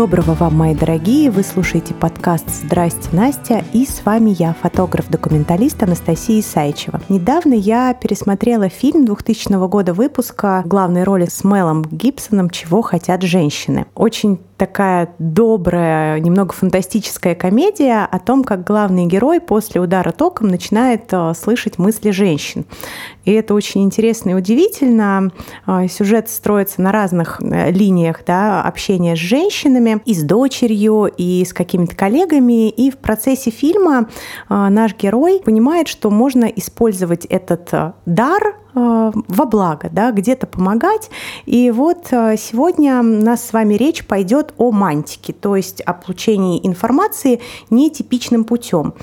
Доброго вам, мои дорогие! Вы слушаете подкаст «Здрасте, Настя» и с вами я, фотограф-документалист Анастасия Исайчева. Недавно я пересмотрела фильм 2000 года выпуска в главной роли с Мелом Гибсоном «Чего хотят женщины». Очень такая добрая, немного фантастическая комедия о том, как главный герой после удара током начинает э, слышать мысли женщин. И это очень интересно и удивительно. Э, сюжет строится на разных э, линиях да, общения с женщинами, и с дочерью, и с какими-то коллегами. И в процессе фильма наш герой понимает, что можно использовать этот дар во благо, да, где-то помогать. И вот э, сегодня у нас с вами речь пойдет о мантике, то есть о получении информации нетипичным путем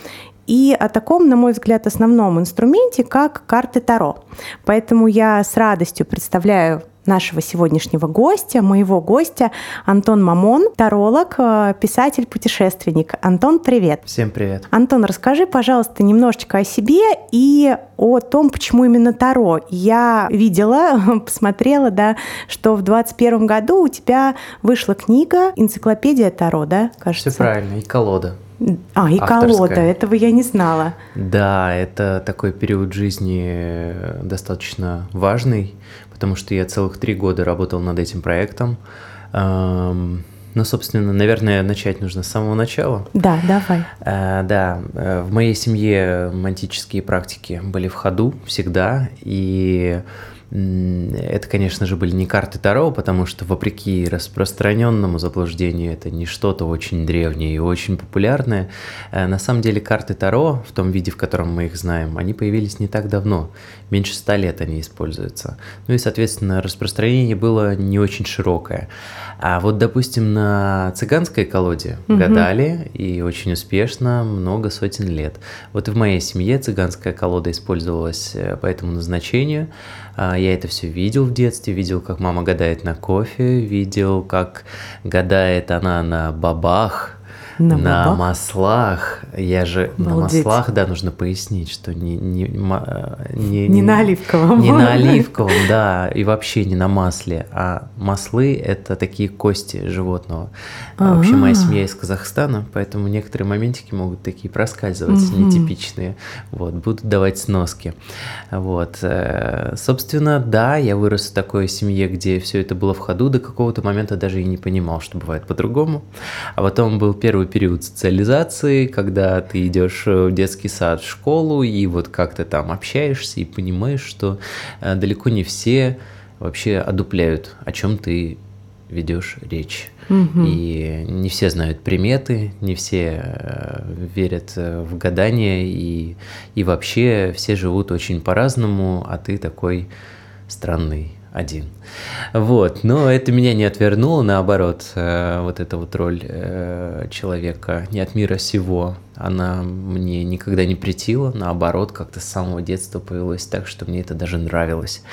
и о таком, на мой взгляд, основном инструменте, как карты Таро. Поэтому я с радостью представляю нашего сегодняшнего гостя, моего гостя, Антон Мамон, таролог, э, писатель-путешественник. Антон, привет. Всем привет. Антон, расскажи, пожалуйста, немножечко о себе и о том, почему именно Таро. Я видела, посмотрела, да, что в 2021 году у тебя вышла книга «Энциклопедия Таро», да, кажется? Все правильно, и колода. А, и авторская. колода, этого я не знала. Да, это такой период жизни достаточно важный, потому что я целых три года работал над этим проектом. Ну, собственно, наверное, начать нужно с самого начала. Да, давай. А, да, э, в моей семье мантические практики были в ходу всегда, и это, конечно же, были не карты Таро, потому что, вопреки распространенному заблуждению, это не что-то очень древнее и очень популярное. Э, на самом деле карты Таро, в том виде, в котором мы их знаем, они появились не так давно. Меньше ста лет они используются. Ну и, соответственно, распространение было не очень широкое. А вот, допустим, на цыганской колоде угу. гадали и очень успешно много сотен лет. Вот и в моей семье цыганская колода использовалась э, по этому назначению. А, я это все видел в детстве, видел, как мама гадает на кофе, видел, как гадает она на бабах, на, на маслах. Я же Балдеть. на маслах, да, нужно пояснить, что не, не, не, не на оливковом. Не на оливковом, да, и вообще не на масле. А маслы – это такие кости животного. А-а-а. Вообще моя семья из Казахстана, поэтому некоторые моментики могут такие проскальзывать, угу. нетипичные. Вот, будут давать сноски. Вот. Э, собственно, да, я вырос в такой семье, где все это было в ходу, до какого-то момента даже и не понимал, что бывает по-другому. А потом был первый период социализации, когда ты идешь в детский сад, в школу, и вот как то там общаешься и понимаешь, что э, далеко не все вообще одупляют, о чем ты ведешь речь. Угу. И не все знают приметы, не все э, верят э, в гадания, и, и вообще все живут очень по-разному, а ты такой странный один. Вот, но это меня не отвернуло, наоборот, э, вот эта вот роль э, человека не от мира сего, она мне никогда не претила, наоборот, как-то с самого детства появилось так, что мне это даже нравилось.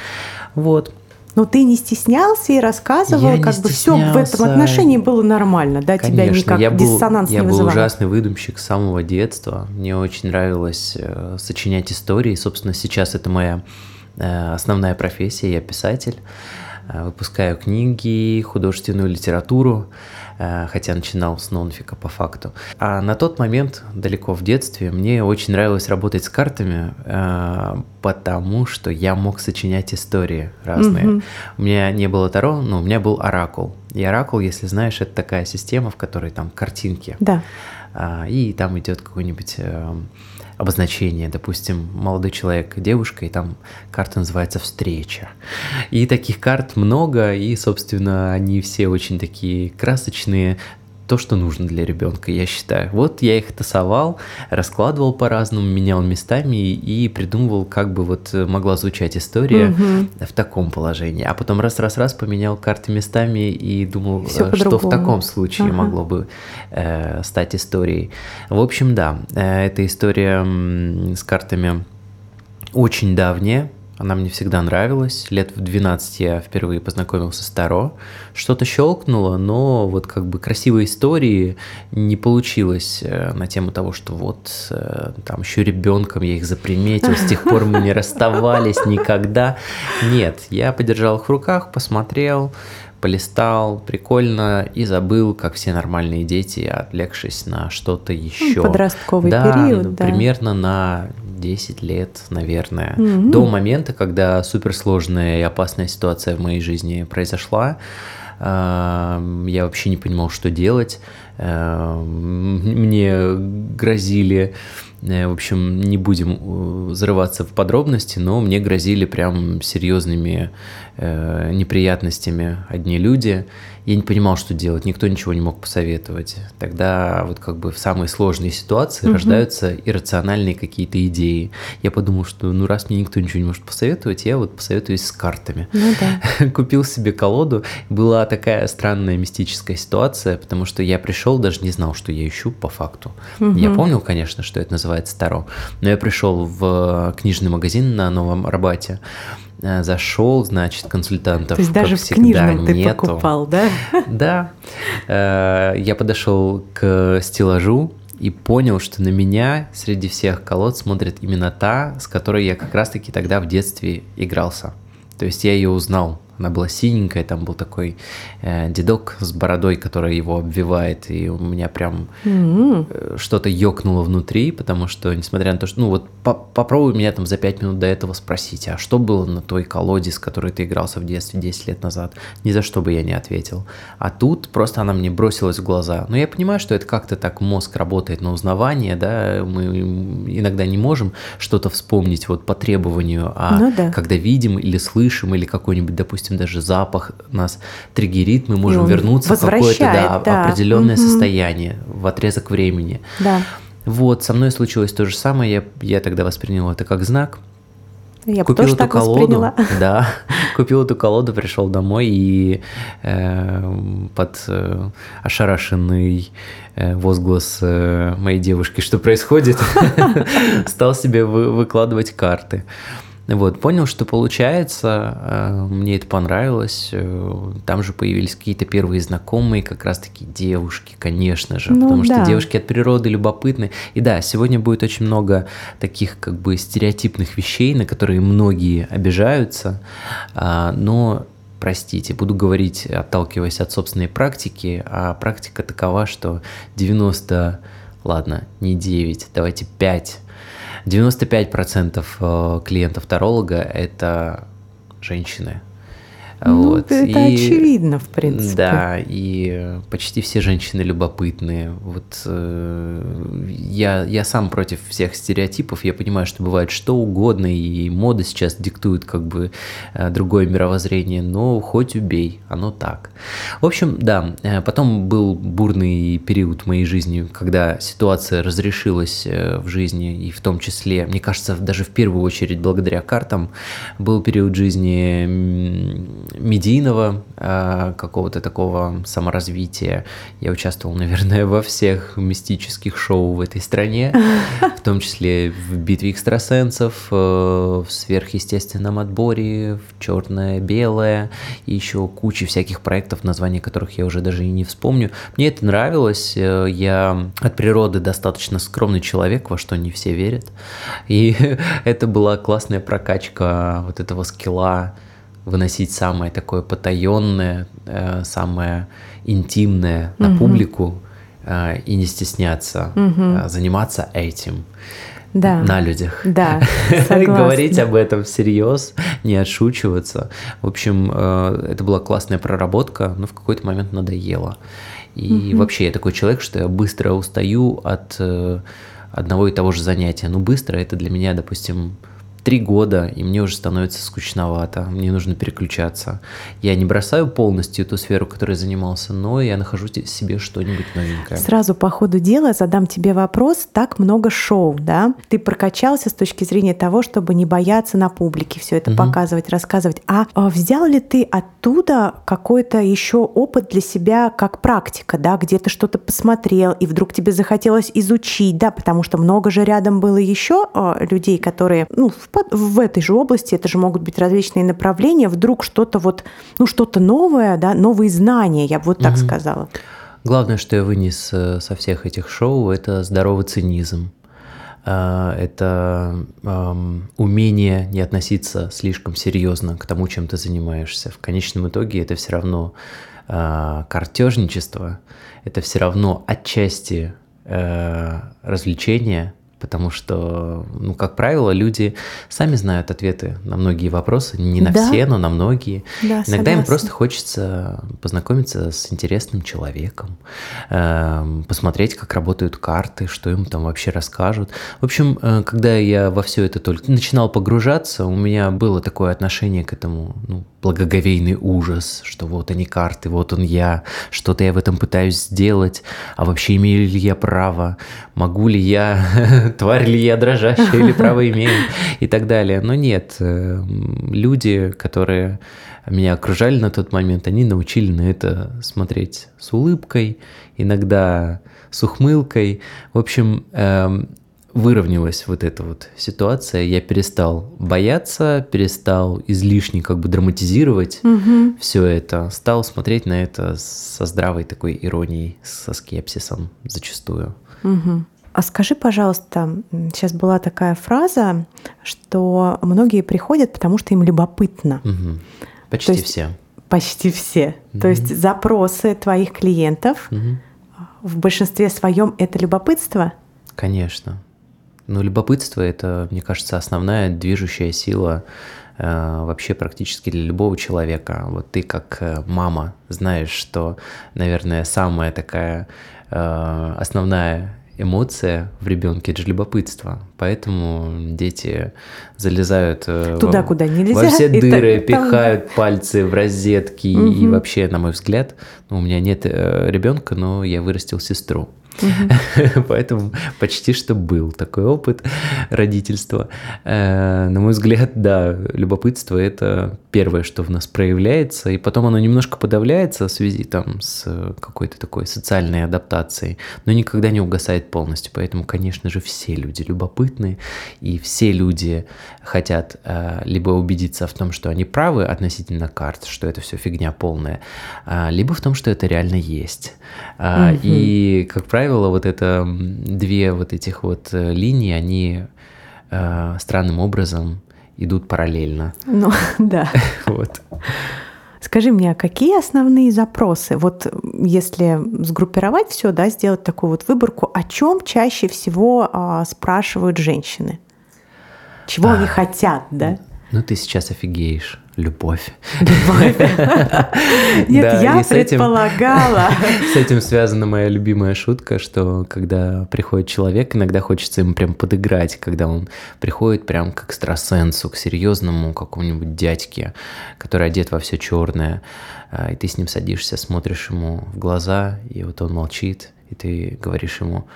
Вот. Но ты не стеснялся и рассказывал, я как бы все в этом отношении было нормально, да, Конечно, тебя никак я был, диссонанс я не вызывал. Я был ужасный выдумщик с самого детства. Мне очень нравилось э, сочинять истории. Собственно, сейчас это моя основная профессия, я писатель, э, выпускаю книги, художественную литературу, э, хотя начинал с нонфика по факту. А на тот момент, далеко в детстве, мне очень нравилось работать с картами, потому что я мог сочинять истории разные. Mm-hmm. У меня не было Таро, но у меня был Оракул. И Оракул, если знаешь, это такая система, в которой там картинки. Да. И там идет какой-нибудь эм, обозначение, допустим, молодой человек, девушка, и там карта называется «Встреча». И таких карт много, и, собственно, они все очень такие красочные, то, что нужно для ребенка, я считаю. Вот я их тасовал, раскладывал по-разному, менял местами и придумывал, как бы вот могла звучать история угу. в таком положении. А потом раз-раз-раз поменял карты местами и думал, Всё э, что в таком случае ага. могло бы э, стать историей. В общем, да, э, эта история с картами очень давняя, Она мне всегда нравилась. Лет в 12 я впервые познакомился с Таро. Что-то щелкнуло, но вот как бы красивой истории не получилось э, на тему того, что вот э, там еще ребенком я их заприметил, с тех пор мы не расставались никогда. Нет, я подержал их в руках, посмотрел, полистал, прикольно, и забыл, как все нормальные дети, отвлекшись на что-то еще. Подростковый да, период, да. примерно на 10 лет, наверное, mm-hmm. до момента, когда суперсложная и опасная ситуация в моей жизни произошла. Я вообще не понимал, что делать. Мне грозили э, в общем, не будем э, взрываться в подробности, но мне грозили прям серьезными э, неприятностями одни люди я не понимал, что делать, никто ничего не мог посоветовать. Тогда вот как бы в самые сложные ситуации угу. рождаются иррациональные какие-то идеи. Я подумал, что ну раз мне никто ничего не может посоветовать, я вот посоветуюсь с картами. Ну да. Купил себе колоду. Была такая странная мистическая ситуация, потому что я пришел, даже не знал, что я ищу по факту. Угу. Я помнил, конечно, что это называется Таро, но я пришел в книжный магазин на Новом Арбате, Э, зашел, значит, консультантов, То есть даже в книжном ты нету. покупал, да? Да. Э, я подошел к стеллажу и понял, что на меня среди всех колод смотрит именно та, с которой я как раз-таки тогда в детстве игрался. То есть я ее узнал. Она была синенькая, там был такой э, дедок с бородой, который его обвивает, и у меня прям mm-hmm. что-то ёкнуло внутри, потому что, несмотря на то, что, ну вот по попробуй меня там за пять минут до этого спросить, а что было на той колоде, с которой ты игрался в детстве 10 лет назад? Ни за что бы я не ответил. А тут просто она мне бросилась в глаза. Но я понимаю, что это как-то так мозг работает на узнавание, да, мы иногда не можем что-то вспомнить вот по требованию, а ну, да. когда видим или слышим, или какой-нибудь, допустим, допустим, даже запах нас триггерит, мы можем вернуться в какое-то да, да. определенное угу. состояние в отрезок времени. Да. Вот, со мной случилось то же самое, я, я тогда воспринял это как знак. Я купил тоже эту так колоду, восприняла. да, купил эту колоду, пришел домой и э, под э, ошарашенный э, возглас э, моей девушки, что происходит, стал себе вы, выкладывать карты. Вот, понял, что получается, э, мне это понравилось. Э, там же появились какие-то первые знакомые, как раз-таки девушки, конечно же, ну, потому да. что девушки от природы любопытны. И да, сегодня будет очень много таких как бы стереотипных вещей, на которые многие обижаются, а, но простите, буду говорить, отталкиваясь от собственной практики, а практика такова, что 90, ладно, не 9, давайте 5 95% э, клиентов таролога – это женщины. Ну, вот. это и, очевидно, в принципе. Да, и почти все женщины любопытные. Вот э, я, я сам против всех стереотипов. Я понимаю, что бывает что угодно, и мода сейчас диктует как бы э, другое мировоззрение, но хоть убей, оно так. В общем, да, э, потом был бурный период в моей жизни, когда ситуация разрешилась э, в жизни, и в том числе, мне кажется, даже в первую очередь благодаря картам, был период жизни медийного э, какого-то такого саморазвития. Я участвовал, наверное, во всех мистических шоу в этой стране, в том числе в «Битве экстрасенсов», э, в «Сверхъестественном отборе», в «Черное-белое» и еще куча всяких проектов, названия которых я уже даже и не вспомню. Мне это нравилось. Э, я от природы достаточно скромный человек, во что не все верят. И это была классная прокачка вот этого скилла выносить самое такое потаенное, э, самое интимное на угу. публику э, и не стесняться угу. заниматься этим. Да. На людях. Да. Говорить об этом всерьез, не отшучиваться. В общем, это была классная проработка, но в какой-то момент надоело. И угу. вообще я такой человек, что я быстро устаю от одного и того же занятия. Ну, быстро это для меня, допустим, три года, и мне уже становится скучновато, мне нужно переключаться. Я не бросаю полностью ту сферу, которой занимался, но я нахожу себе что-нибудь новенькое. Сразу по ходу дела задам тебе вопрос. Так много шоу, да? Ты прокачался с точки зрения того, чтобы не бояться на публике все это угу. показывать, рассказывать. А, а взял ли ты оттуда какой-то еще опыт для себя как практика, да, где ты что-то посмотрел, и вдруг тебе захотелось изучить, да, потому что много же рядом было еще а, людей, которые, ну, в в этой же области, это же могут быть различные направления, вдруг что-то вот, ну, что-то новое, да, новые знания, я бы вот так угу. сказала. Главное, что я вынес э, со всех этих шоу, это здоровый цинизм. Э, это умение не относиться слишком серьезно к тому, чем ты занимаешься. В конечном итоге это все равно э, картежничество, это все равно отчасти развлечение, потому что, ну, как правило, люди сами знают ответы на многие вопросы, не на да. все, но на многие. Да, Иногда согласна. им просто хочется познакомиться с интересным человеком, э, посмотреть, как работают карты, что им там вообще расскажут. В общем, э, когда я во все это только начинал погружаться, у меня было такое отношение к этому, ну, благоговейный ужас, что вот они карты, вот он я, что-то я в этом пытаюсь сделать, а вообще имею ли я право, могу ли я тварь ли я дрожащая или право имею и так далее. Но нет, э, люди, которые меня окружали на тот момент, они научили на это смотреть с улыбкой, иногда с ухмылкой. В общем, эм, выровнялась вот эта вот ситуация, я перестал бояться, перестал излишне как бы драматизировать угу. все это, стал смотреть на это со здравой такой иронией, со скепсисом зачастую. Угу. А скажи, пожалуйста, сейчас была такая фраза, что многие приходят, потому что им любопытно. Угу. Почти есть, все. Почти все. Угу. То есть запросы твоих клиентов угу. в большинстве своем это любопытство? Конечно. Ну, любопытство это, мне кажется, основная движущая сила э, вообще практически для любого человека. Вот ты как э, мама знаешь, что, наверное, самая такая э, основная эмоция в ребенке это же любопытство. Поэтому дети залезают э, туда, во, куда нельзя. Во все дыры, это, пихают там... пальцы в розетки. Угу. И вообще, на мой взгляд, ну, у меня нет э, ребенка, но я вырастил сестру. Поэтому почти что был такой опыт родительства. Э, на мой взгляд, да, любопытство – это первое, что в нас проявляется, и потом оно немножко подавляется в связи там с какой-то такой социальной адаптацией, но никогда не угасает полностью. Поэтому, конечно же, все люди любопытны, и все люди хотят э, либо убедиться в том, что они правы относительно карт, что это все фигня полная, э, либо в том, что это реально есть. И, как правило, правило, вот это две вот этих вот э, линии, они э, странным образом идут параллельно. Ну, да. вот. Скажи мне, а какие основные запросы? Вот если сгруппировать все, да, сделать такую вот выборку, о чем чаще всего а, спрашивают женщины? Чего а, они хотят, да? Ну, ты сейчас офигеешь любовь. Любовь. Нет, я предполагала. С этим связана моя любимая шутка, что когда приходит человек, иногда хочется ему прям подыграть, когда он приходит прям к экстрасенсу, к серьезному какому-нибудь дядьке, который одет во все черное, а, и ты с ним садишься, смотришь ему в глаза, и вот он молчит, и ты говоришь ему,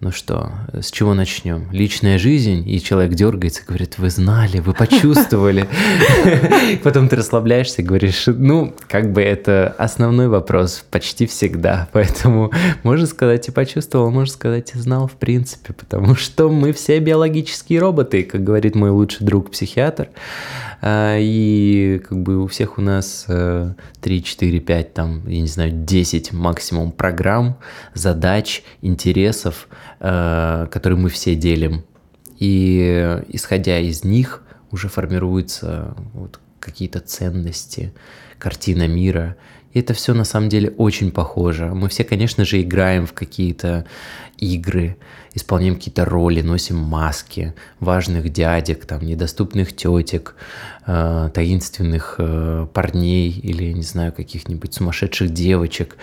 ну что, с чего начнем? Личная жизнь, и человек дергается, говорит, вы знали, вы почувствовали. Потом ты расслабляешься говоришь, ну, как бы это основной вопрос почти всегда, поэтому можно сказать и почувствовал, можно сказать и знал в принципе, потому что мы все биологические роботы, как говорит мой лучший друг психиатр, а, и как бы у всех у нас 3, 4, 5, там, я не знаю, 10 максимум программ, задач, интересов, Э, которые мы все делим. И исходя из них уже формируются вот какие-то ценности, картина мира. Это все на самом деле очень похоже. Мы все, конечно же, играем в какие-то игры, исполняем какие-то роли, носим маски важных дядек, там, недоступных тетек, э, таинственных э, парней или, не знаю, каких-нибудь сумасшедших девочек.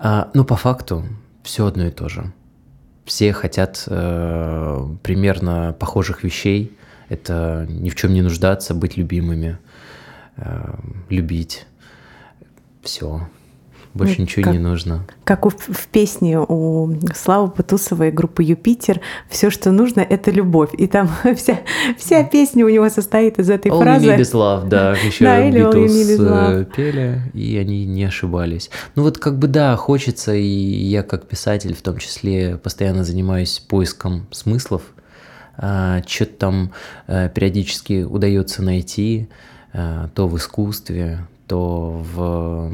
Mm-hmm. но по факту все одно и то же все хотят э, примерно похожих вещей. Это ни в чем не нуждаться, быть любимыми, э, любить. Все. Больше ну, ничего как, не нужно. Как у, в песне у Славы Путусовой группы «Юпитер» «Все, что нужно, это любовь». И там вся, вся песня у него состоит из этой all фразы. All you need is love, да. Еще да, Битлз пели, и они не ошибались. Ну вот как бы да, хочется, и я как писатель в том числе постоянно занимаюсь поиском смыслов а, что-то там а, периодически удается найти, а, то в искусстве, то в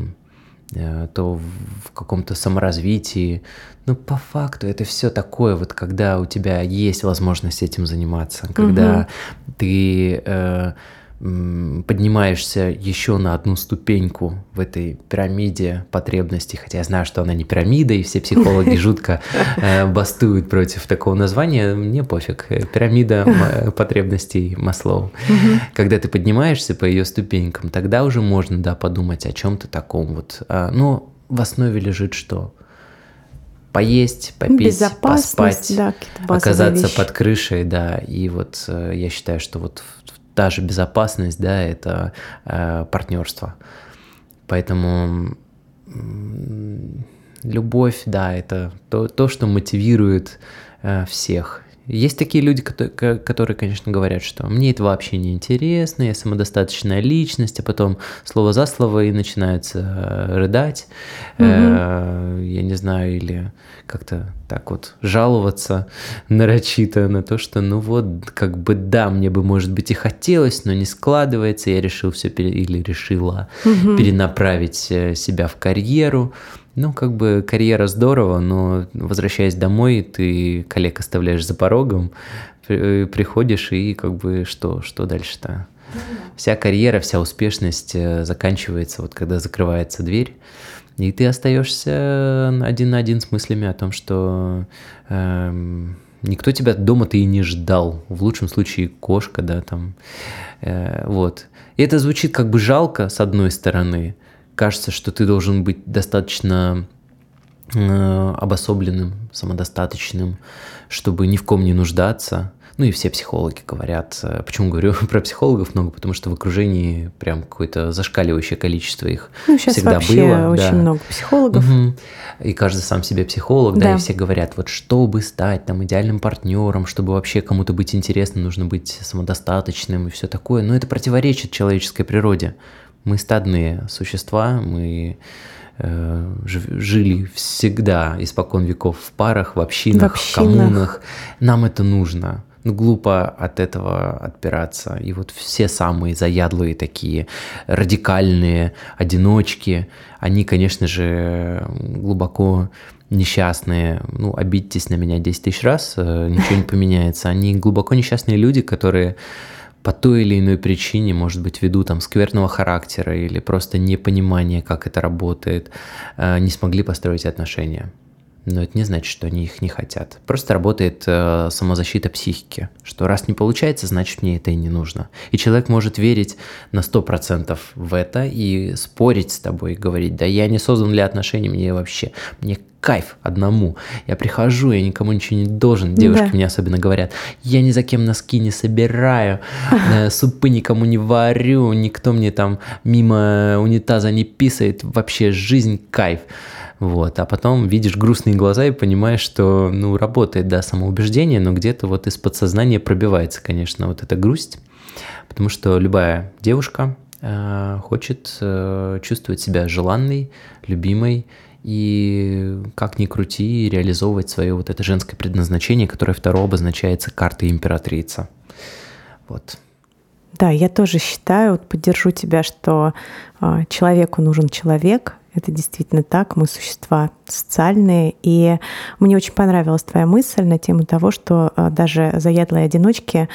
Э, то в каком-то саморазвитии. Но по факту это все такое, вот когда у тебя есть возможность этим заниматься, когда угу. ты э, поднимаешься еще на одну ступеньку в этой пирамиде потребностей, хотя я знаю, что она не пирамида, и все психологи жутко э, бастуют против такого названия, мне пофиг. Пирамида потребностей Маслоу. Когда ты поднимаешься по ее ступенькам, тогда уже можно, да, подумать о чем-то таком вот. А, но в основе лежит что? поесть, попить, поспать, да, оказаться вещи. под крышей, да. И вот э, я считаю, что вот та же безопасность, да, это э, партнерство. Поэтому любовь, да, это то, то что мотивирует э, всех. Есть такие люди, которые, конечно, говорят, что мне это вообще не интересно, я самодостаточная личность, а потом слово за слово и начинаются э, рыдать, угу. я не знаю, или как-то так вот жаловаться нарочито на то, что ну вот, как бы да, мне бы, может быть, и хотелось, но не складывается, я решил все пере... или решила угу. перенаправить э, себя в карьеру, ну, как бы карьера здорово, но возвращаясь домой, ты коллег оставляешь за порогом, э, приходишь и как бы что, что дальше-то? Вся карьера, вся успешность э, заканчивается вот когда закрывается дверь, и ты остаешься один на один с мыслями о том, что эм, никто тебя дома-то и не ждал. В лучшем случае кошка, да, там. Э, вот. И это звучит как бы жалко, с одной стороны, кажется, что ты должен быть достаточно э, обособленным, самодостаточным, чтобы ни в ком не нуждаться. Ну и все психологи говорят. Э, почему говорю про психологов много? Потому что в окружении прям какое-то зашкаливающее количество их ну, сейчас всегда вообще было. очень да. много психологов. Угу. И каждый сам себе психолог, да. да, и все говорят, вот чтобы стать там идеальным партнером, чтобы вообще кому-то быть интересным, нужно быть самодостаточным и все такое. Но это противоречит человеческой природе. Мы стадные существа, мы э, жили всегда испокон веков в парах, в общинах, в, общинах. коммунах. Нам это нужно. Ну, глупо от этого отпираться. И вот все самые заядлые такие радикальные одиночки, они, конечно же, глубоко несчастные, ну, обидитесь на меня 10 тысяч раз, э, ничего не поменяется. Они глубоко несчастные люди, которые по той или иной причине, может быть, ввиду там скверного характера или просто непонимания, как это работает, э, не смогли построить отношения. Но это не значит, что они их не хотят. Просто работает э, самозащита психики, что раз не получается, значит мне это и не нужно. И человек может верить на 100% в это и спорить с тобой, и говорить, да я не создан для отношений, мне вообще, мне кайф одному. Я прихожу, я никому ничего не должен. Девушки да. мне особенно говорят, я ни за кем носки не собираю, э, супы никому не варю, никто мне там мимо унитаза не писает. Вообще жизнь кайф. Вот. А потом видишь грустные глаза и понимаешь, что, ну, работает, да, самоубеждение, но где-то вот из подсознания пробивается, конечно, вот эта грусть. Потому что любая девушка э, хочет э, чувствовать себя желанной, любимой и как ни крути, реализовывать свое вот это женское предназначение, которое второе обозначается картой императрица. Вот. Да, я тоже считаю, вот поддержу тебя, что э, человеку нужен человек. Это действительно так, мы существа социальные. И мне очень понравилась твоя мысль на тему того, что э, даже заядлые одиночки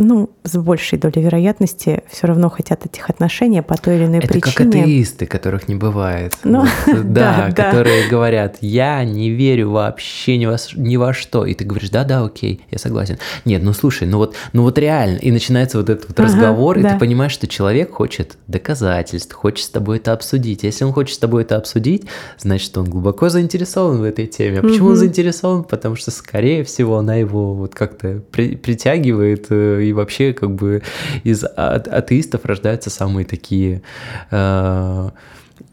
ну, с большей долей вероятности все равно хотят этих отношений по той или иной Это причине. Это как атеисты, которых не бывает. Ну, вот, да, да, которые да. говорят, я не верю вообще ни во, ни во что. И ты говоришь, да-да, окей, я согласен. Нет, ну слушай, ну вот, ну вот реально. И начинается вот этот вот ага, разговор, да. и ты понимаешь, что человек хочет доказательств, хочет с тобой это обсудить. Если он хочет с тобой это обсудить, значит, он глубоко заинтересован в этой теме. А почему угу. он заинтересован? Потому что, скорее всего, она его вот как-то при, притягивает э, и вообще как бы из а атеистов рождаются самые такие э,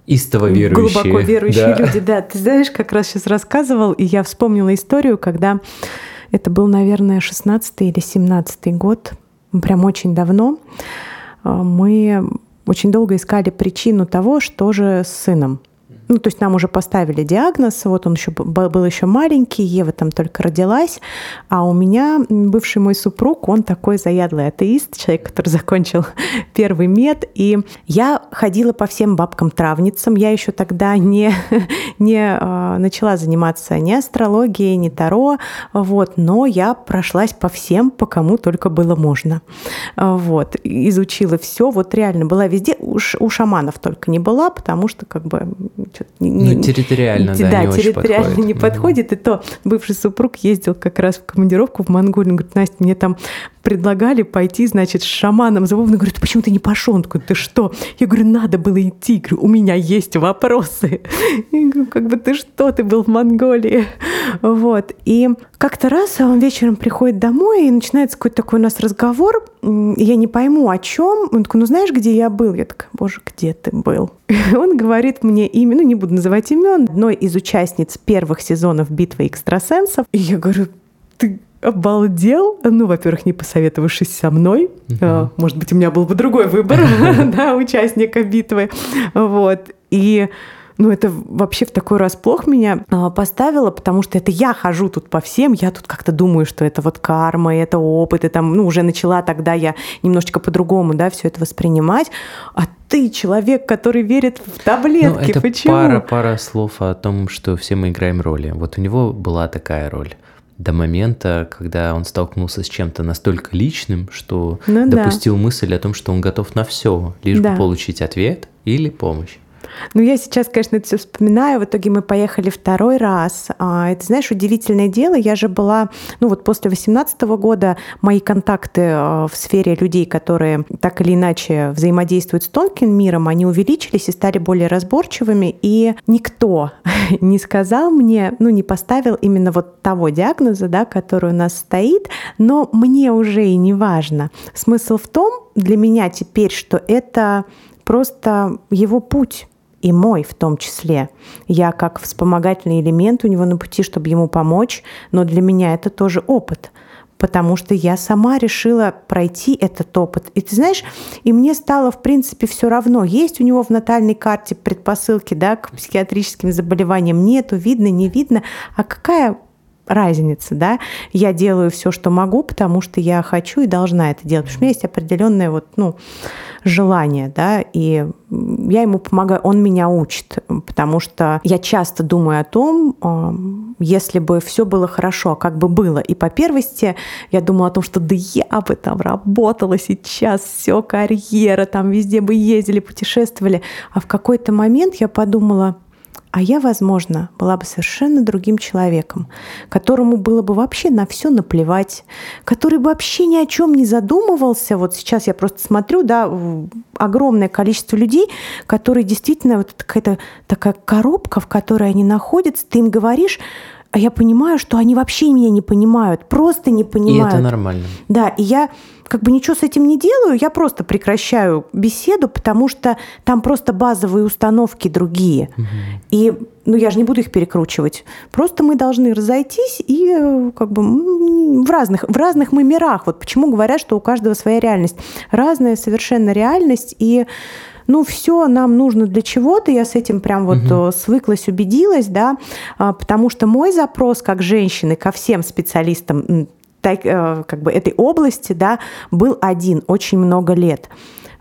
истово верующие. Глубоко верующие да. люди, да. Ты знаешь, как раз сейчас рассказывал, и я вспомнила историю, когда это был, наверное, 16 или 17 год, прям очень давно, э, мы очень долго искали причину того, что же с сыном. Ну, то есть нам уже поставили диагноз, вот он еще был еще маленький, Ева там только родилась, а у меня бывший мой супруг, он такой заядлый атеист, человек, который закончил первый мед, и я ходила по всем бабкам-травницам, я еще тогда не, не а, начала заниматься ни астрологией, ни таро, вот, но я прошлась по всем, по кому только было можно, вот, изучила все, вот реально была везде, у, у шаманов только не была, потому что как бы не, ну, территориально, не, да, да не территориально очень не подходит. И то бывший супруг ездил как раз в командировку в Монголию. Он говорит, Настя, мне там предлагали пойти, значит, с шаманом за Вовной. Говорит, почему ты не пошел? Он такой, ты что? Я говорю, надо было идти. Говорю, у меня есть вопросы. Я говорю, как бы ты что? Ты был в Монголии. Вот. И как-то раз он вечером приходит домой, и начинается какой-то такой у нас разговор. Я не пойму, о чем. Он такой, ну знаешь, где я был? Я такая, боже, где ты был? Он говорит мне имя, ну не буду называть имен, одной из участниц первых сезонов «Битвы экстрасенсов». И я говорю, ты обалдел. Ну, во-первых, не посоветовавшись со мной. Uh-huh. Может быть, у меня был бы другой выбор, да, участника битвы. Вот. И ну, это вообще в такой расплох меня а, поставило, потому что это я хожу тут по всем, я тут как-то думаю, что это вот карма, это опыт, и там, ну, уже начала тогда я немножечко по-другому, да, все это воспринимать, а ты человек, который верит в таблетки, ну, это почему? пара, пара слов о том, что все мы играем роли. Вот у него была такая роль до момента, когда он столкнулся с чем-то настолько личным, что ну, допустил да. мысль о том, что он готов на все, лишь да. бы получить ответ или помощь. Ну, я сейчас, конечно, это все вспоминаю. В итоге мы поехали второй раз. А, это, знаешь, удивительное дело. Я же была, ну вот после 18 года мои контакты а, в сфере людей, которые так или иначе взаимодействуют с тонким миром, они увеличились и стали более разборчивыми. И никто не сказал мне, ну, не поставил именно вот того диагноза, да, который у нас стоит, но мне уже и не важно. Смысл в том для меня теперь, что это просто его путь и мой в том числе. Я как вспомогательный элемент у него на пути, чтобы ему помочь, но для меня это тоже опыт потому что я сама решила пройти этот опыт. И ты знаешь, и мне стало, в принципе, все равно, есть у него в натальной карте предпосылки да, к психиатрическим заболеваниям, нету, видно, не видно, а какая разница, да, я делаю все, что могу, потому что я хочу и должна это делать, потому что у меня есть определенное вот, ну, желание, да, и я ему помогаю, он меня учит, потому что я часто думаю о том, если бы все было хорошо, а как бы было. И по первости я думала о том, что да я бы там работала сейчас, все карьера, там везде бы ездили, путешествовали. А в какой-то момент я подумала, а я, возможно, была бы совершенно другим человеком, которому было бы вообще на все наплевать, который бы вообще ни о чем не задумывался. Вот сейчас я просто смотрю, да, огромное количество людей, которые действительно вот какая-то такая коробка, в которой они находятся, ты им говоришь, а я понимаю, что они вообще меня не понимают, просто не понимают. И это нормально. Да, и я как бы ничего с этим не делаю, я просто прекращаю беседу, потому что там просто базовые установки другие. Угу. И ну я же не буду их перекручивать. Просто мы должны разойтись и э, как бы в разных, в разных мы мирах. Вот почему говорят, что у каждого своя реальность. Разная совершенно реальность. И ну все нам нужно для чего-то, я с этим прям вот угу. свыклась, убедилась, да, а, потому что мой запрос как женщины ко всем специалистам так, э, как бы этой области, да, был один очень много лет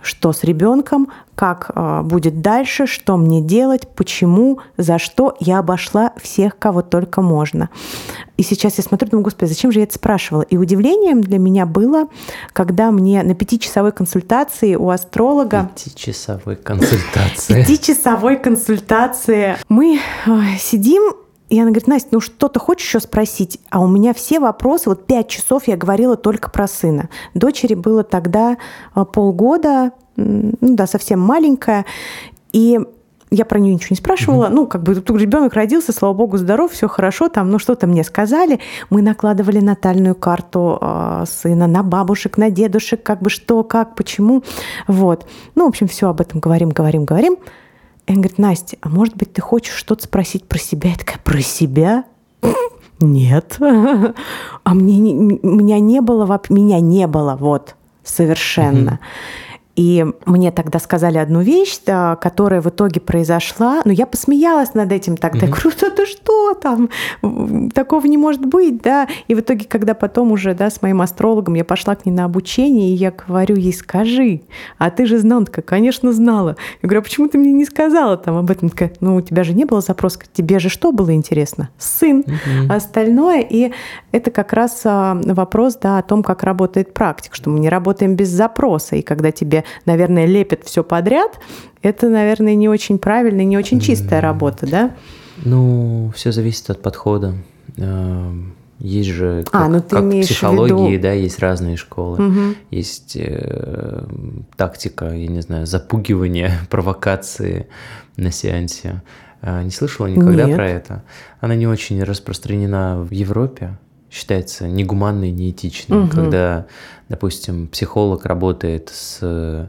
что с ребенком, как э, будет дальше, что мне делать, почему, за что. Я обошла всех, кого только можно. И сейчас я смотрю, думаю, господи, зачем же я это спрашивала? И удивлением для меня было, когда мне на пятичасовой консультации у астролога... Пятичасовой консультации. Пятичасовой консультации. Мы э, сидим и она говорит, Настя, ну что-то хочешь еще спросить? А у меня все вопросы, вот пять часов я говорила только про сына. Дочери было тогда а, полгода, ну да, совсем маленькая. И я про нее ничего не спрашивала. Mm-hmm. Ну, как бы тут ребенок родился, слава богу, здоров, все хорошо, там, ну, что-то мне сказали. Мы накладывали натальную карту э, сына на бабушек, на дедушек, как бы что, как, почему. Вот. Ну, в общем, все об этом говорим, говорим, говорим. И он говорит, Настя, а может быть, ты хочешь что-то спросить про себя? Я такая, про себя? Нет. А мне, меня не было, меня не было, вот, совершенно. И мне тогда сказали одну вещь, да, которая в итоге произошла. Но я посмеялась над этим тогда. Mm-hmm. Говорю, что ты что там? Такого не может быть, да. И в итоге, когда потом уже, да, с моим астрологом я пошла к ней на обучение, и я говорю ей, скажи, а ты же знала? Такая, конечно, знала. Я говорю, а почему ты мне не сказала там об этом? Такая, ну, у тебя же не было запроса. Тебе же что было интересно? Сын. Mm-hmm. Остальное. И это как раз а, вопрос, да, о том, как работает практика, что мы не работаем без запроса. И когда тебе наверное, лепят все подряд, это, наверное, не очень правильная, не очень чистая работа, да? Ну, все зависит от подхода. Эм, есть же, как, а, ну как в психологии, виду... да, есть разные школы. Угу. Есть э, тактика, я не знаю, запугивания, провокации на сеансе. Э, не слышала никогда Нет. про это. Она не очень распространена в Европе считается негуманной, неэтичной, угу. когда, допустим, психолог работает с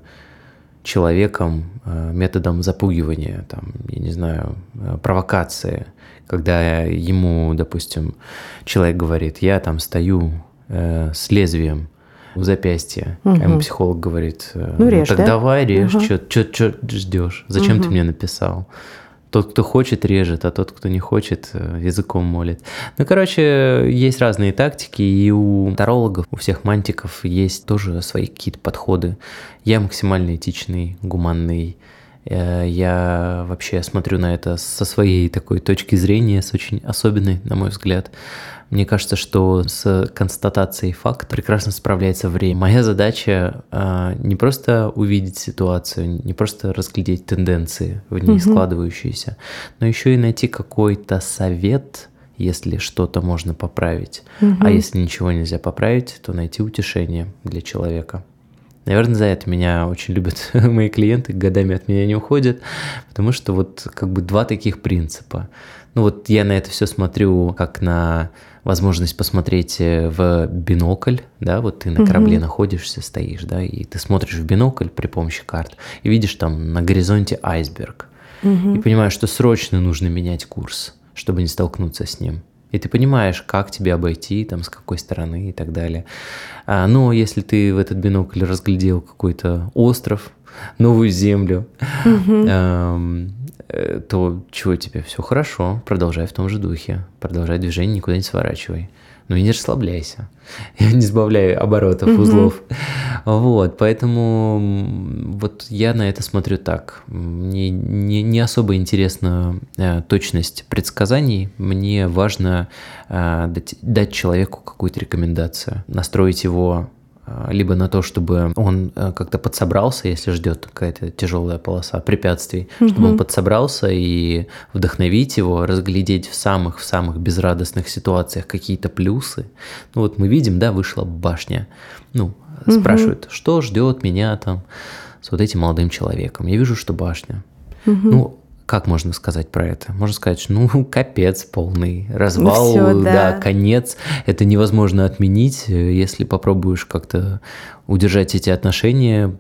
человеком э, методом запугивания, там, я не знаю, э, провокации, когда ему, допустим, человек говорит, я там стою э, с лезвием в запястье, угу. а ему психолог говорит, э, ну, режь, ну так да? давай режь, угу. что ждешь, зачем угу. ты мне написал? Тот, кто хочет, режет, а тот, кто не хочет, э, языком молит. Ну, короче, есть разные тактики, и у тарологов, у всех мантиков есть тоже свои какие-то подходы. Я максимально этичный, гуманный, я вообще смотрю на это со своей такой точки зрения, с очень особенной, на мой взгляд. Мне кажется, что с констатацией факта прекрасно справляется время. Моя задача э, не просто увидеть ситуацию, не просто разглядеть тенденции в ней угу. складывающиеся, но еще и найти какой-то совет, если что-то можно поправить. Угу. А если ничего нельзя поправить, то найти утешение для человека. Наверное, за это меня очень любят мои клиенты, годами от меня не уходят, потому что вот как бы два таких принципа. Ну вот я на это все смотрю как на возможность посмотреть э, в бинокль, да, вот ты на корабле угу. находишься, стоишь, да, и ты смотришь в бинокль при помощи карт и видишь там на горизонте айсберг. Угу. И понимаешь, что срочно нужно менять курс, чтобы не столкнуться с ним. И ты понимаешь, как тебе обойти, там, с какой стороны и так далее. А, но если ты в этот бинокль разглядел какой-то остров, новую землю, Э, то чего тебе? Все хорошо, продолжай в том же духе, продолжай движение, никуда не сворачивай. Ну и не расслабляйся, не сбавляй оборотов, mm-hmm. узлов. Вот, поэтому вот я на это смотрю так. Мне не, не особо интересна э, точность предсказаний, мне важно э, дать, дать человеку какую-то рекомендацию, настроить его либо на то, чтобы он э, как-то подсобрался, если ждет какая-то тяжелая полоса препятствий, угу. чтобы он подсобрался и вдохновить его, разглядеть в самых в самых безрадостных ситуациях какие-то плюсы. Ну вот мы видим, да, вышла башня. Ну, угу. спрашивают, что ждет меня там с вот этим молодым человеком. Я вижу, что башня. Угу. Ну, как можно сказать про это? Можно сказать, ну, капец полный, развал, Всё, да. да, конец. Это невозможно отменить, если попробуешь как-то удержать эти отношения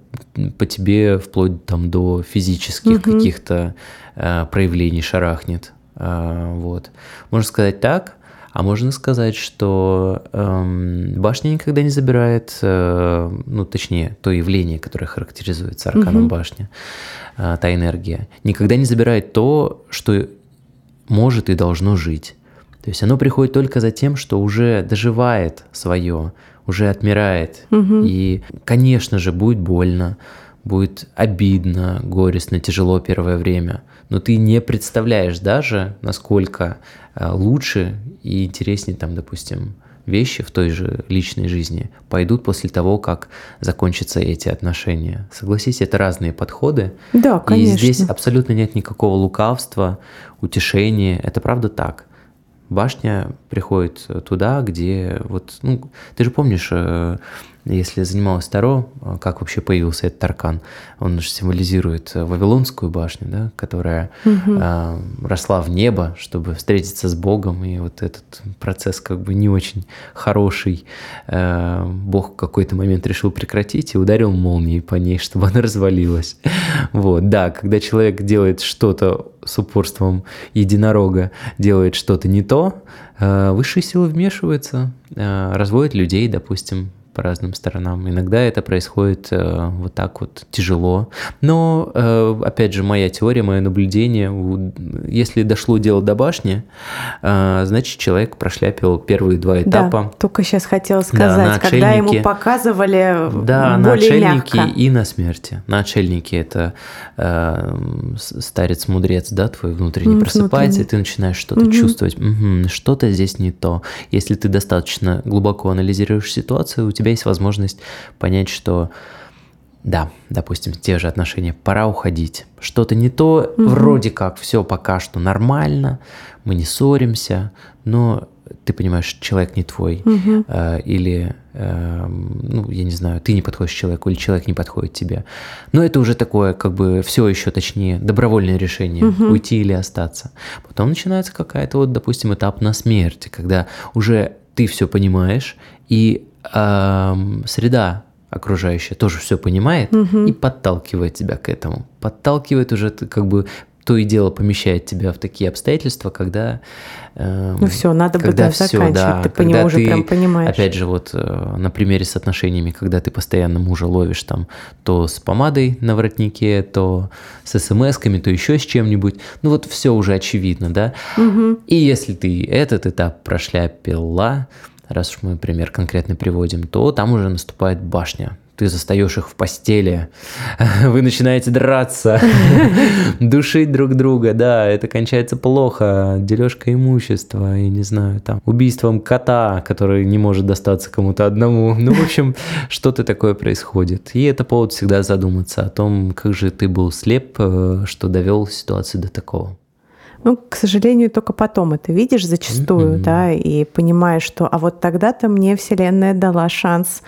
по тебе вплоть там до физических угу. каких-то э, проявлений шарахнет. Э, вот. Можно сказать так, а можно сказать, что эм, башня никогда не забирает, э, ну, точнее, то явление, которое характеризуется арканом угу. башни, э, та энергия, никогда не забирает то, что может и должно жить. То есть оно приходит только за тем, что уже доживает свое, уже отмирает. Угу. И, конечно же, будет больно, будет обидно, горестно, тяжело первое время. Но ты не представляешь даже, насколько э, лучше и интереснее там, допустим, вещи в той же личной жизни пойдут после того, как закончатся эти отношения. Согласись, это разные подходы. Да, конечно. И здесь абсолютно нет никакого лукавства, утешения. Это правда так. Башня приходит туда, где вот, ну, ты же помнишь э, если занималась Таро, а, как вообще появился этот аркан? Он же символизирует э, Вавилонскую башню, да, которая угу. э, росла в небо, чтобы встретиться с Богом, и вот этот процесс как бы не очень хороший. Э, Бог в какой-то момент решил прекратить и ударил молнией по ней, чтобы она развалилась. Вот, да, когда человек делает что-то с упорством единорога, делает что-то не то, э, высшие силы вмешиваются, э, разводят людей, допустим, по разным сторонам. Иногда это происходит э, вот так вот тяжело. Но, э, опять же, моя теория, мое наблюдение, если дошло дело до башни, э, значит, человек прошляпил первые два этапа. Да, только сейчас хотела сказать, да, когда ему показывали да, более на отшельнике мягко. и на смерти. На отшельнике это э, старец-мудрец, да, твой внутренний М, просыпается, внутренний. и ты начинаешь что-то Мгм. чувствовать. Мгм, что-то здесь не то. Если ты достаточно глубоко анализируешь ситуацию, у тебя есть возможность понять, что да, допустим, те же отношения, пора уходить. Что-то не то, Мгм. вроде как все пока что нормально, мы не ссоримся, но ты понимаешь, человек не твой. Мгм. Э, или, эм, ну, я не знаю, ты не подходишь человеку, или человек не подходит тебе. Но это уже такое, как бы, все еще точнее, добровольное решение, Мгм. уйти или остаться. Потом начинается какая-то, вот, допустим, этап на смерти, когда уже ты все понимаешь, и среда окружающая тоже все понимает и подталкивает тебя к этому. Подталкивает уже, как бы то и дело помещает тебя в такие обстоятельства, когда... эм, Ну все, надо бы когда да, всё, заканчивать. да, ты по когда нему уже ты, прям понимаешь. Опять же, вот э, на примере с отношениями, когда ты постоянно мужа ловишь там то с помадой на воротнике, то с смс-ками, то еще с чем-нибудь. Ну вот все уже очевидно, да? Мгм. И если ты этот этап прошляпила, раз уж мы пример конкретный приводим, то там уже наступает башня. Ты застаешь их в постели, вы начинаете драться, душить друг друга, да, это кончается плохо, дележка имущества, и не знаю, там, убийством кота, который не может достаться кому-то одному. Ну, в общем, что-то такое происходит. И это повод всегда задуматься о том, как же ты был слеп, э, что довел ситуацию до такого. Ну, к сожалению, только потом это видишь зачастую, Мгм. да, и понимаешь, что а вот тогда-то мне Вселенная дала шанс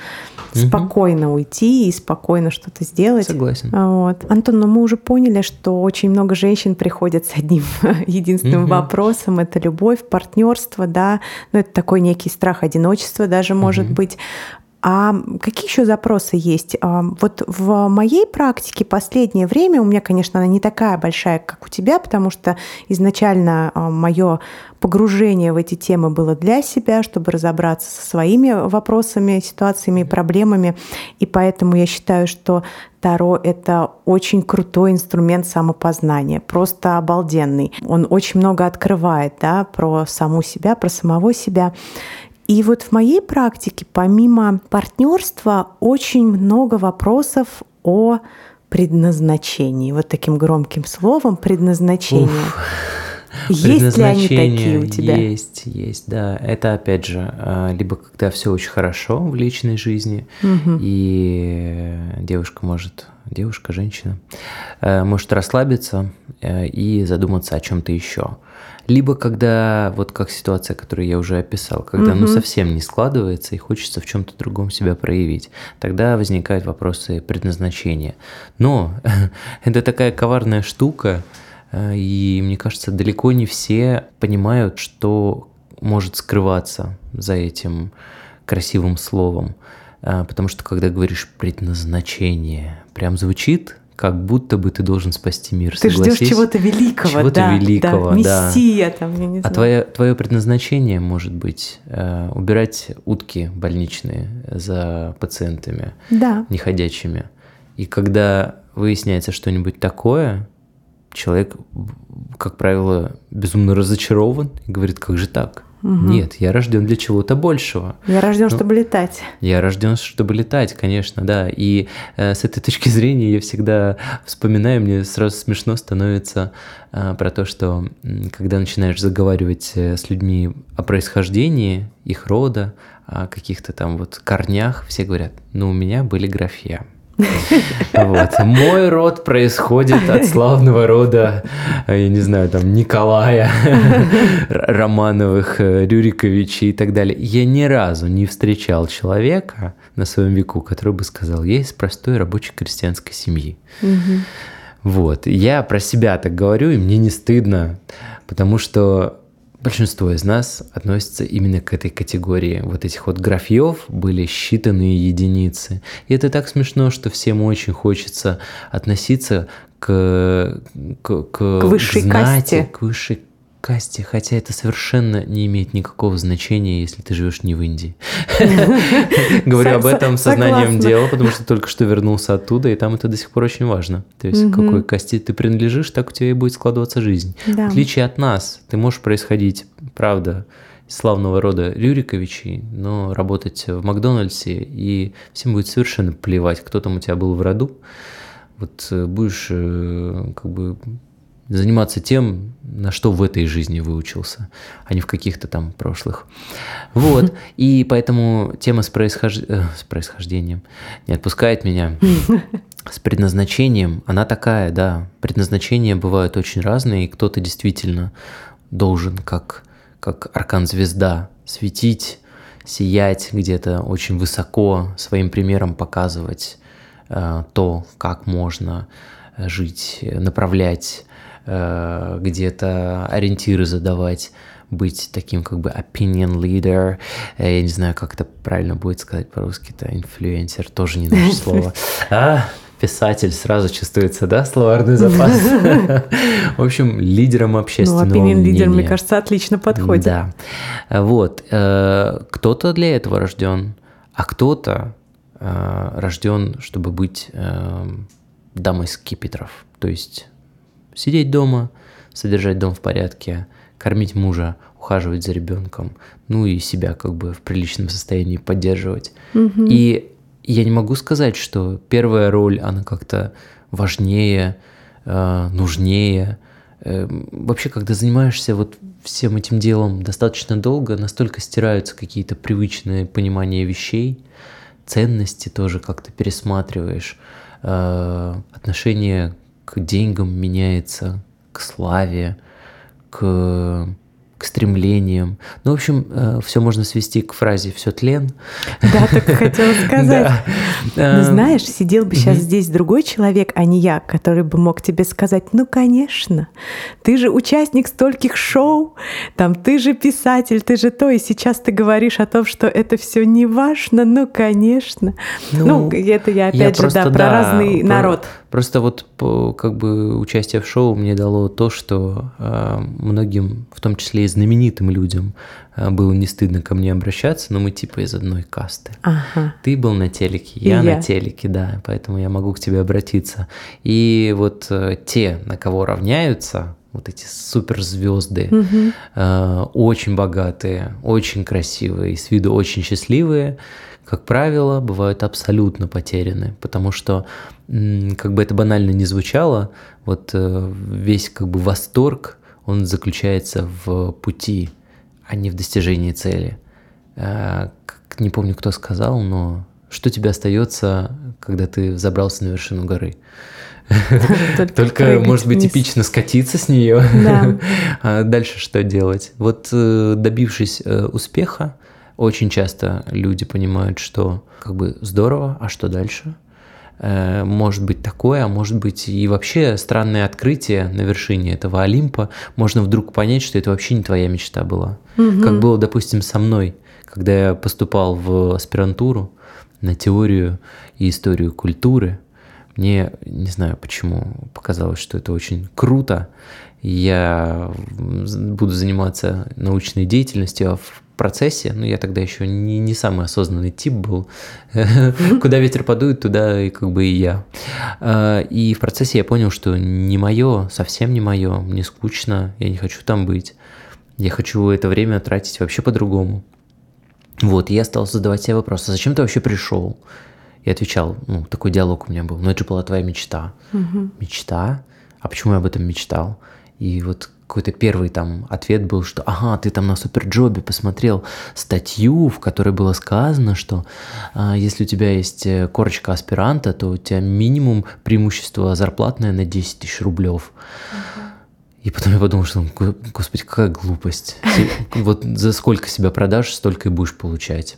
Мгм. спокойно уйти и спокойно что-то сделать. Согласен. А Вот. Антон, ну мы уже поняли, что очень много женщин приходят с одним единственным Мгм. вопросом. Это любовь, партнерство, да. Ну, это такой некий страх одиночества даже может Мгм. быть. А какие еще запросы есть? А, Вот в моей практике последнее время, у меня, конечно, она не такая большая, как у тебя, потому что изначально мое погружение в эти темы было для себя, чтобы разобраться со своими вопросами, ситуациями и проблемами. И поэтому я считаю, что Таро — это очень крутой инструмент самопознания, просто обалденный. Он очень много открывает да, про саму себя, про самого себя. И вот в моей практике, помимо партнерства, очень много вопросов о предназначении. Вот таким громким словом предназначение. Уф. Есть ли они такие у тебя? Есть, есть, да. Это опять же, а, либо когда все очень хорошо в личной жизни, Мгм. и девушка может, девушка, женщина, э, может расслабиться э, и задуматься о чем-то еще. Либо когда, вот как ситуация, которую я уже описал, когда ну Мгм. совсем не складывается и хочется в чем-то другом себя проявить, тогда возникают вопросы предназначения. Но это такая коварная штука, э, и мне кажется, далеко не все понимают, что может скрываться за этим красивым словом. А, Потому что когда говоришь предназначение, прям звучит, как будто бы ты должен спасти мир. Ты ждешь согласись? чего-то великого, Чего-то да, великого, да, да. мессия там, я не А знаю. твое, твое предназначение может быть э, убирать утки больничные за пациентами Да. неходячими. И когда выясняется что-нибудь такое, человек, как правило, безумно разочарован и говорит, как же так? Мгм. Нет, я рожден для чего-то большего. Я рожден, Ну, чтобы летать. Я рожден, чтобы летать, конечно, да. И э, с этой точки зрения я всегда вспоминаю, мне сразу смешно становится э, про то, что когда начинаешь заговаривать э, с людьми о происхождении их рода, о каких-то там вот корнях, все говорят, ну у меня были графья. Вот. Мой род происходит от славного рода, э, я не знаю, там, Николая, Романовых, э, Рюриковичей и так далее. Я ни разу не встречал человека на своем веку, который бы сказал, я из простой рабочей крестьянской семьи. Вот. Я про себя так говорю, и мне не стыдно, потому что большинство из нас относится именно к этой категории. Вот этих вот графьев были считанные единицы. И это так смешно, что всем очень хочется относиться к, к, к, К высшей знати, касте. к высшей касте, хотя это совершенно не имеет никакого значения, если ты живешь не в Индии. Говорю об этом сознанием дела, потому что только что вернулся оттуда, и там это до сих пор очень важно. То есть, какой касте ты принадлежишь, так у тебя и будет складываться жизнь. В отличие от нас, ты можешь происходить, правда, славного рода Рюриковичей, но работать в Макдональдсе, и всем будет совершенно плевать, кто там у тебя был в роду. Вот э, будешь э, как бы заниматься тем, на что в этой жизни выучился, а не в каких-то там прошлых. Вот, и поэтому тема с, происхож... Э, с происхождением не отпускает меня. С предназначением, она такая, да. Предназначения бывают очень разные, и кто-то действительно должен, как, как аркан-звезда, светить, сиять где-то очень высоко, своим примером показывать э, то, как можно жить, направлять Э, где-то ориентиры задавать, быть таким как бы opinion leader, э, я не знаю, как это правильно будет сказать по-русски, это инфлюенсер, тоже не наше слово. А, писатель, сразу чувствуется, да, словарный запас? В общем, лидером общественного Ну, opinion лидер, мне кажется, отлично подходит. Да. Вот. Э, кто-то для этого рожден, а кто-то рожден, чтобы быть дамой скипетров, то есть сидеть дома, содержать дом в порядке, кормить мужа, ухаживать за ребенком, ну и себя как бы в приличном состоянии поддерживать. Угу. И я не могу сказать, что первая роль, она как-то важнее, э, нужнее. Э, вообще, когда занимаешься вот всем этим делом достаточно долго, настолько стираются какие-то привычные понимания вещей, ценности тоже как-то пересматриваешь, э, отношение к деньгам меняется, к славе, к к стремлениям. Ну, в общем, э, все можно свести к фразе «все тлен». Да, так хотела сказать. Да. Ну, знаешь, сидел бы сейчас здесь другой человек, а не я, который бы мог тебе сказать, ну, конечно, ты же участник стольких шоу, там, ты же писатель, ты же то, и сейчас ты говоришь о том, что это все не важно, ну, конечно. Ну, ну это я опять я же, да, про да, разный про, народ. Просто вот как бы участие в шоу мне дало то, что э, многим, в том числе и знаменитым людям, э, было не стыдно ко мне обращаться, но мы типа из одной касты. Ага. Ты был на телеке, я, я на телеке, да, поэтому я могу к тебе обратиться. И вот э, те, на кого равняются, вот эти суперзвезды, угу. э, очень богатые, очень красивые, с виду очень счастливые, как правило, бывают абсолютно потеряны, потому что, как бы это банально не звучало, вот э, весь как бы восторг, он заключается в пути, а не в достижении цели. Э, не помню, кто сказал, но что тебе остается, когда ты забрался на вершину горы? Только, может быть, типично скатиться с нее. А дальше что делать? Вот э, добившись успеха, очень часто люди понимают, что как бы здорово, а что дальше? Э, может быть такое, а может быть и вообще странное открытие на вершине этого Олимпа. Можно вдруг понять, что это вообще не твоя мечта была. Угу. Как было, допустим, со мной, когда я поступал в аспирантуру на теорию и историю культуры. Мне, не знаю почему, показалось, что это очень круто. Я буду заниматься научной деятельностью, а в процессе, ну я тогда еще не, не самый осознанный тип был, куда ветер подует, туда и как бы и я. А, и в процессе я понял, что не мое, совсем не мое, мне скучно, я не хочу там быть, я хочу это время тратить вообще по-другому. Вот, и я стал задавать себе вопрос, а зачем ты вообще пришел? Я отвечал, ну, такой диалог у меня был, ну это же была твоя мечта. Мечта? А почему я об этом мечтал? И вот какой-то первый там ответ был, что ага, ты там на Суперджобе посмотрел статью, в которой было сказано, что а, если у тебя есть э, корочка аспиранта, то у тебя минимум преимущество зарплатное на 10 тысяч рублев. И потом я подумал, что, господи, какая глупость. Вот за сколько себя продашь, столько и будешь получать.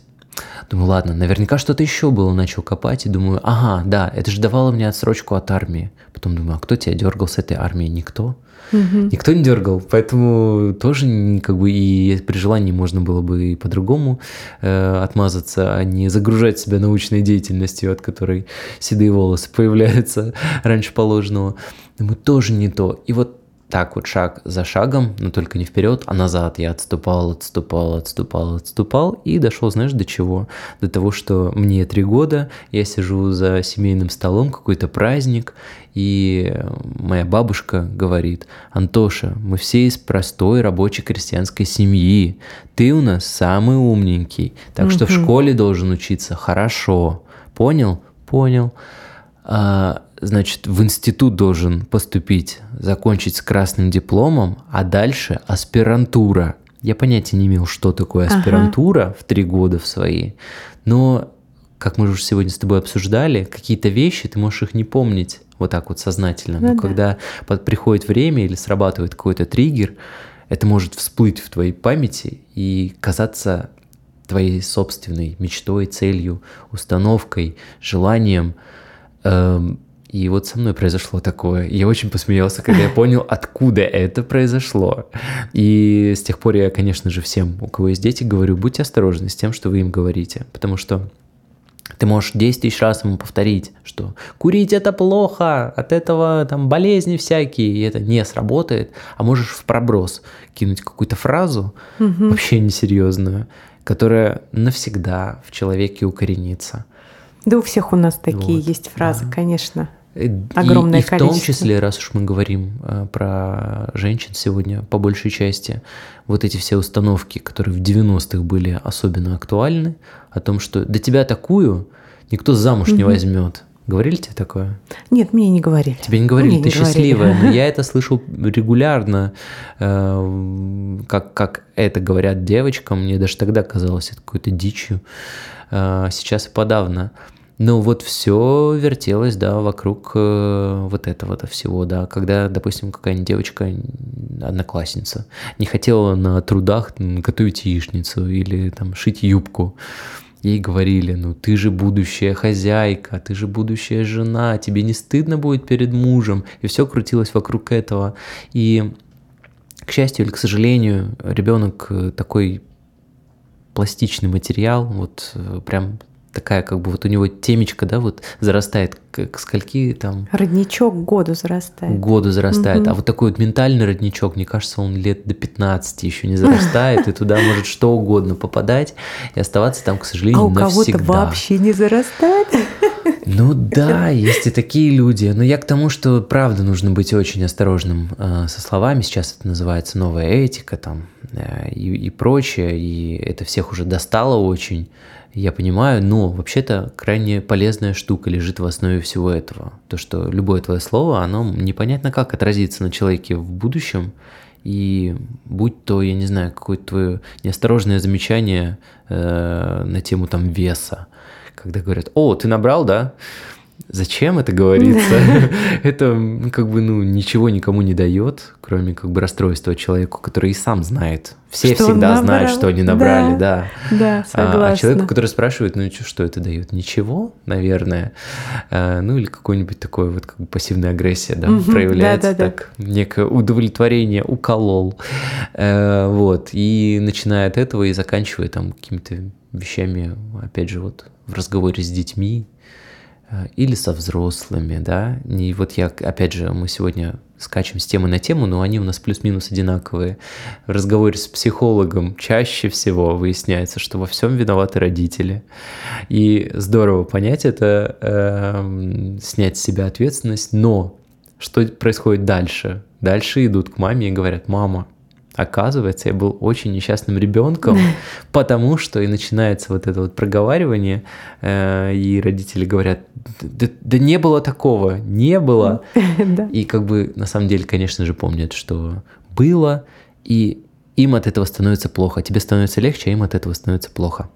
Думаю, ладно, наверняка что-то еще было, начал копать, и думаю, ага, да, это же давало мне отсрочку от армии. Потом думаю, а кто тебя дергал с этой армии? Никто. Угу. Никто не дергал, поэтому тоже как бы и при желании можно было бы и по-другому э, отмазаться, а не загружать себя научной деятельностью, от которой седые волосы появляются раньше положенного. Думаю, тоже не то. И вот так вот шаг за шагом, но только не вперед, а назад. Я отступал, отступал, отступал, отступал и дошел, знаешь, до чего? До того, что мне три года, я сижу за семейным столом, какой-то праздник, и моя бабушка говорит, Антоша, мы все из простой рабочей крестьянской семьи, ты у нас самый умненький, так что в школе должен учиться хорошо. Понял? Понял. А, значит, в институт должен поступить, закончить с красным дипломом, а дальше аспирантура. Я понятия не имел, что такое аспирантура ага. в три года в свои, но, как мы уже сегодня с тобой обсуждали, какие-то вещи ты можешь их не помнить вот так вот сознательно, ну, но да. когда под, приходит время или срабатывает какой-то триггер, это может всплыть в твоей памяти и казаться твоей собственной мечтой, целью, установкой, желанием. Эм, и вот со мной произошло такое. Я очень посмеялся, когда я понял, откуда это произошло. И с тех пор я, конечно же, всем, у кого есть дети, говорю, будьте осторожны с тем, что вы им говорите. Потому что ты можешь 10 тысяч раз ему повторить, что курить это плохо, от этого там болезни всякие, и это не сработает. А можешь в проброс кинуть какую-то фразу, угу. вообще несерьезную, которая навсегда в человеке укоренится. Да у всех у нас такие вот, есть фразы, да. конечно. Огромное и, и количество. в том числе, раз уж мы говорим э, про женщин сегодня, по большей части, вот эти все установки, которые в 90-х были особенно актуальны, о том, что до тебя такую никто замуж угу. не возьмет. Говорили тебе такое? Нет, мне не говорили. Тебе не говорили, мне ты не счастливая. Говорили. Но я это слышал регулярно, э, как, как это говорят девочкам. Мне даже тогда казалось это какой-то дичью. Э, сейчас и подавно. Но вот все вертелось, да, вокруг э, вот этого-то всего, да. Когда, допустим, какая-нибудь девочка, одноклассница, не хотела на трудах готовить яичницу или там шить юбку, ей говорили, ну ты же будущая хозяйка, ты же будущая жена, тебе не стыдно будет перед мужем. И все крутилось вокруг этого. И, к счастью или к сожалению, ребенок э, такой пластичный материал, вот э, прям такая, как бы вот у него темечко, да, вот зарастает к, к скольки там... Родничок году зарастает. Году зарастает. Угу. А вот такой вот ментальный родничок, мне кажется, он лет до 15 еще не зарастает, и туда может что угодно попадать и оставаться там, к сожалению, А у кого-то вообще не зарастает? Ну да, есть и такие люди. Но я к тому, что правда нужно быть очень осторожным э, со словами. Сейчас это называется новая этика там э, и, и прочее. И это всех уже достало очень я понимаю, но вообще-то крайне полезная штука лежит в основе всего этого. То, что любое твое слово, оно непонятно как отразится на человеке в будущем, и будь то, я не знаю, какое-то твое неосторожное замечание э, на тему там веса, когда говорят, о, ты набрал, да? Зачем это говорится? это как бы ну ничего никому не дает, кроме как бы расстройства человеку, который и сам знает. Все что всегда знают, что они набрали, да. Да, согласна. А, а человеку, который спрашивает, ну что это дает? Ничего, наверное. А, ну или какой-нибудь такой вот как бы пассивная агрессия, да, угу, проявляется да, да, так, да. некое удовлетворение, уколол. А, вот, и начиная от этого и заканчивая там какими-то вещами, опять же, вот в разговоре с детьми, или со взрослыми, да. И вот я, опять же, мы сегодня скачем с темы на тему, но они у нас плюс-минус одинаковые. В разговоре с психологом чаще всего выясняется, что во всем виноваты родители. И здорово понять это, э, снять с себя ответственность, но что происходит дальше? Дальше идут к маме и говорят, мама, Оказывается, я был очень несчастным ребенком, потому что и начинается вот это вот проговаривание, э, и родители говорят, да, да не было такого, не было. И как бы на самом деле, конечно же, помнят, что было, и им от этого становится плохо. Тебе становится легче, а им от этого становится плохо.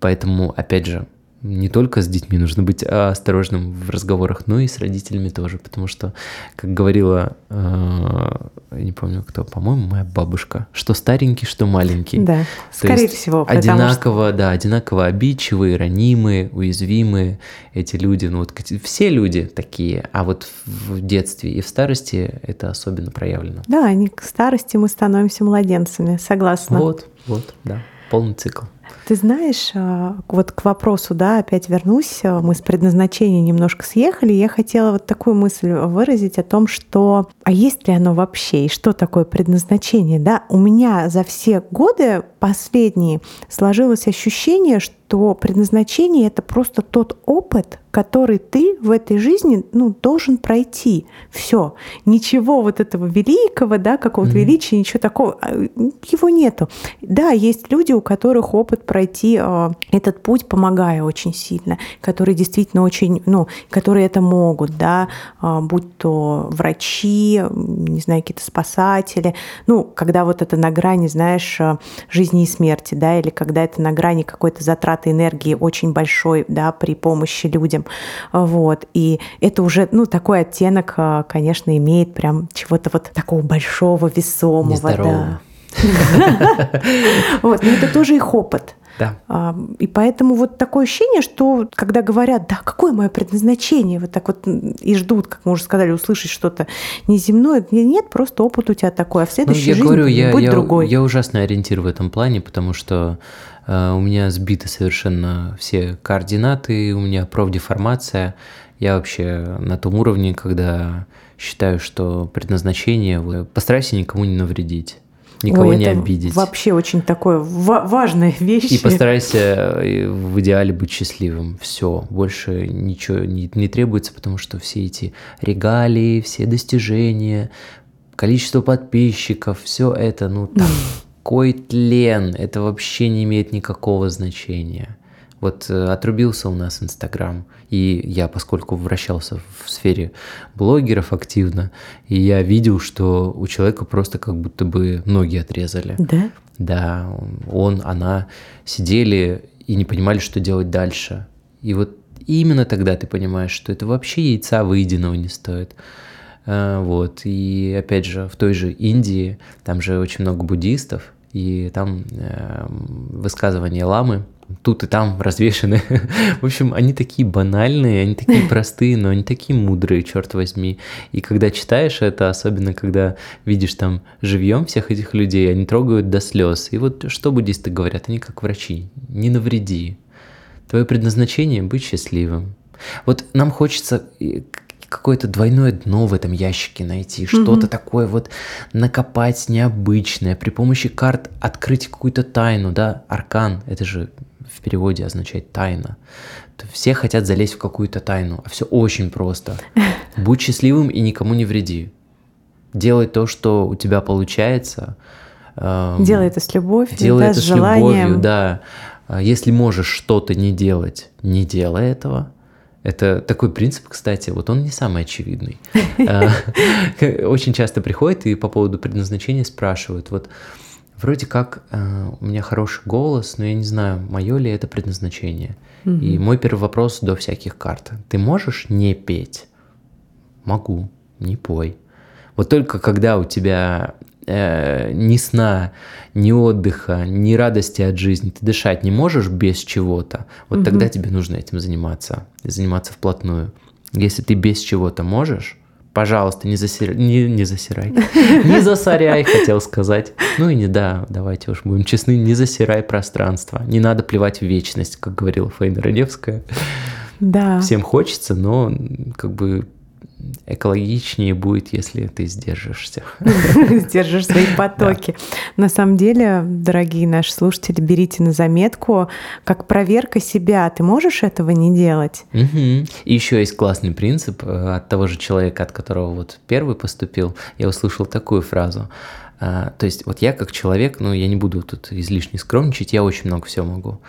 Поэтому, опять же, не только с детьми нужно быть а, осторожным в разговорах, но и с родителями тоже, потому что, как говорила, э, не помню кто, по-моему, моя бабушка, что старенький, что маленький. Да, То скорее всего. Одинаково, что... да, одинаково обидчивые, ранимые, уязвимые эти люди, ну вот все люди такие, а вот в детстве и в старости это особенно проявлено. Да, они к старости мы становимся младенцами, согласна. Вот, вот, да, полный цикл. Ты знаешь, а, вот к вопросу, да, опять вернусь, мы с предназначения немножко съехали, я хотела вот такую мысль выразить о том, что а есть ли оно вообще, и что такое предназначение, да? У меня за все годы последние сложилось ощущение, что что предназначение — это просто тот опыт, который ты в этой жизни ну, должен пройти. Все. Ничего вот этого великого, да, какого-то mm-hmm. величия, ничего такого, а, его нету. Да, есть люди, у которых опыт пройти э, этот путь, помогая очень сильно, которые действительно очень, ну, которые это могут, да, э, будь то врачи, не знаю, какие-то спасатели, ну, когда вот это на грани, знаешь, жизни и смерти, да, или когда это на грани какой-то затраты энергии очень большой, да, при помощи людям, вот, и это уже, ну, такой оттенок, а, конечно, имеет прям чего-то вот такого большого, весомого, да. Вот, но это тоже их опыт. Да. А, и поэтому вот такое ощущение, что когда говорят, да, какое мое предназначение, вот так вот и ждут, как мы уже сказали, услышать что-то неземное, нет, просто опыт у тебя такой, а в следующей ну, я жизни говорю, я, будь я, другой. Я ужасный ориентир в этом плане, потому что э, у меня сбиты совершенно все координаты, у меня профдеформация, я вообще на том уровне, когда считаю, что предназначение, постарайся никому не навредить никого Ой, не обидеть. Вообще очень такое важная вещь. И постарайся э, в идеале быть счастливым. Все, больше ничего не, не требуется, потому что все эти регалии, все достижения, количество подписчиков, все это, ну там, кой тлен, это вообще не имеет никакого значения. Вот э, отрубился у нас Инстаграм, и я, поскольку вращался в сфере блогеров активно, и я видел, что у человека просто как будто бы ноги отрезали. Да? Да, он, она сидели и не понимали, что делать дальше. И вот именно тогда ты понимаешь, что это вообще яйца выеденного не стоит. Э, вот, и опять же, в той же Индии, там же очень много буддистов, и там э, высказывания ламы тут и там развешены. В общем, они такие банальные, они такие простые, но они такие мудрые, черт возьми. И когда читаешь это, особенно когда видишь там живьем всех этих людей, они трогают до слез. И вот что буддисты говорят, они как врачи, не навреди. Твое предназначение – быть счастливым. Вот нам хочется какое-то двойное дно в этом ящике найти, что-то такое вот накопать необычное, при помощи карт открыть какую-то тайну, да, аркан, это же переводе означает тайна. Все хотят залезть в какую-то тайну, а все очень просто. Будь счастливым и никому не вреди. Делай то, что у тебя получается. Эм, делай это с любовью, делай да, это с, с любовью, да. А если можешь что-то не делать, не делай этого. Это такой принцип, кстати, вот он не самый очевидный. А, очень часто приходят и по поводу предназначения спрашивают, вот вроде как э, у меня хороший голос, но я не знаю, мое ли это предназначение. И мой первый вопрос до всяких карт. Ты можешь не петь? Могу, не пой. Вот только когда у тебя э, ни сна, ни отдыха, ни радости от жизни, ты дышать не можешь без чего-то, вот угу. тогда тебе нужно этим заниматься, заниматься вплотную. Если ты без чего-то можешь, пожалуйста, не, засир... не, не засирай, не засоряй, хотел сказать. Ну и не да, давайте уж будем честны, не засирай пространство. Не надо плевать в вечность, как говорила Фаина Раневская. Да. Всем хочется, но как бы экологичнее будет, если ты сдержишься. Сдержишь свои потоки. На самом деле, дорогие наши слушатели, берите на заметку, как проверка себя. Ты можешь этого не делать? И еще есть классный принцип э, от того же человека, от которого вот первый поступил. Я услышал такую фразу. А, то есть вот я как человек, ну я не буду тут излишне скромничать, я очень много всего могу.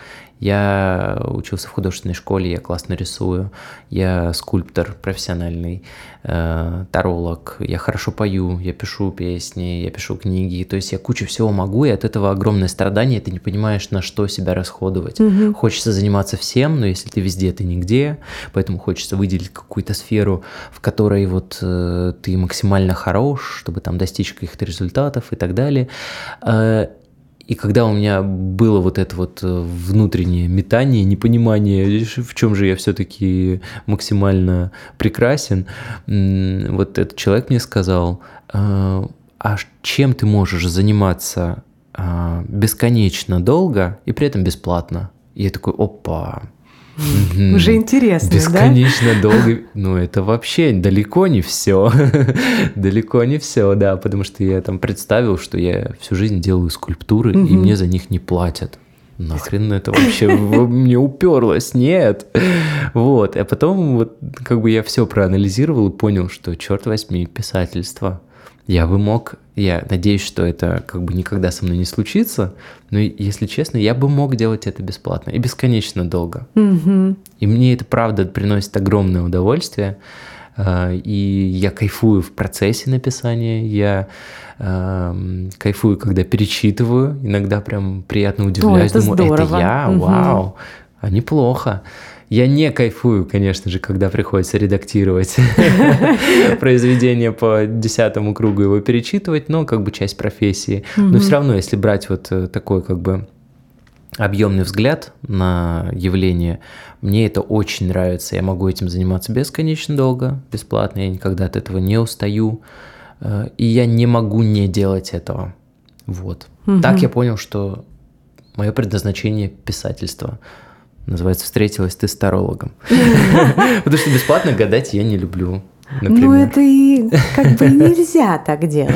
Я учился в художественной школе, я классно рисую, я скульптор профессиональный, э, таролог, я хорошо пою, я пишу песни, я пишу книги, то есть я кучу всего могу, и от этого огромное страдание, ты не понимаешь, на что себя расходовать. Угу. Хочется заниматься всем, но если ты везде, ты нигде, поэтому хочется выделить какую-то сферу, в которой вот э, ты максимально хорош, чтобы там достичь каких-то результатов и так далее. Э, и когда у меня было вот это вот э, внутреннее метание, непонимание, в чем же я все-таки максимально прекрасен, вот этот человек мне сказал, «А, а чем ты можешь заниматься а, бесконечно долго и при этом бесплатно. И я такой, опа, уже интересно, Бесконечно да? долго. Ну, это вообще далеко не все. далеко не все, да, потому что я там представил, что я всю жизнь делаю скульптуры, и мне за них не платят. Нахрен это вообще мне уперлось? Нет. Вот. А потом вот как бы я все проанализировал и понял, что, черт возьми, писательство – я бы мог, я надеюсь, что это как бы никогда со мной не случится, но если честно, я бы мог делать это бесплатно и бесконечно долго. Mm-hmm. И мне это правда приносит огромное удовольствие. А, и я кайфую в процессе написания, я э, кайфую, когда перечитываю, иногда прям приятно удивляюсь, О, это думаю, здорово. это я, угу. вау, а неплохо. Я не кайфую, конечно же, когда приходится редактировать произведение по десятому кругу, его перечитывать, но как бы часть профессии. Но все равно, если брать вот э, такой как бы объемный взгляд на явление, мне это очень нравится. Я могу этим заниматься бесконечно долго, бесплатно, я никогда от этого не устаю. Э, и я не могу не делать этого. Вот. Угу. Так я понял, что мое предназначение писательство. Называется «Встретилась ты с тарологом». Потому что бесплатно гадать я не люблю. Ну, это и как бы нельзя так делать.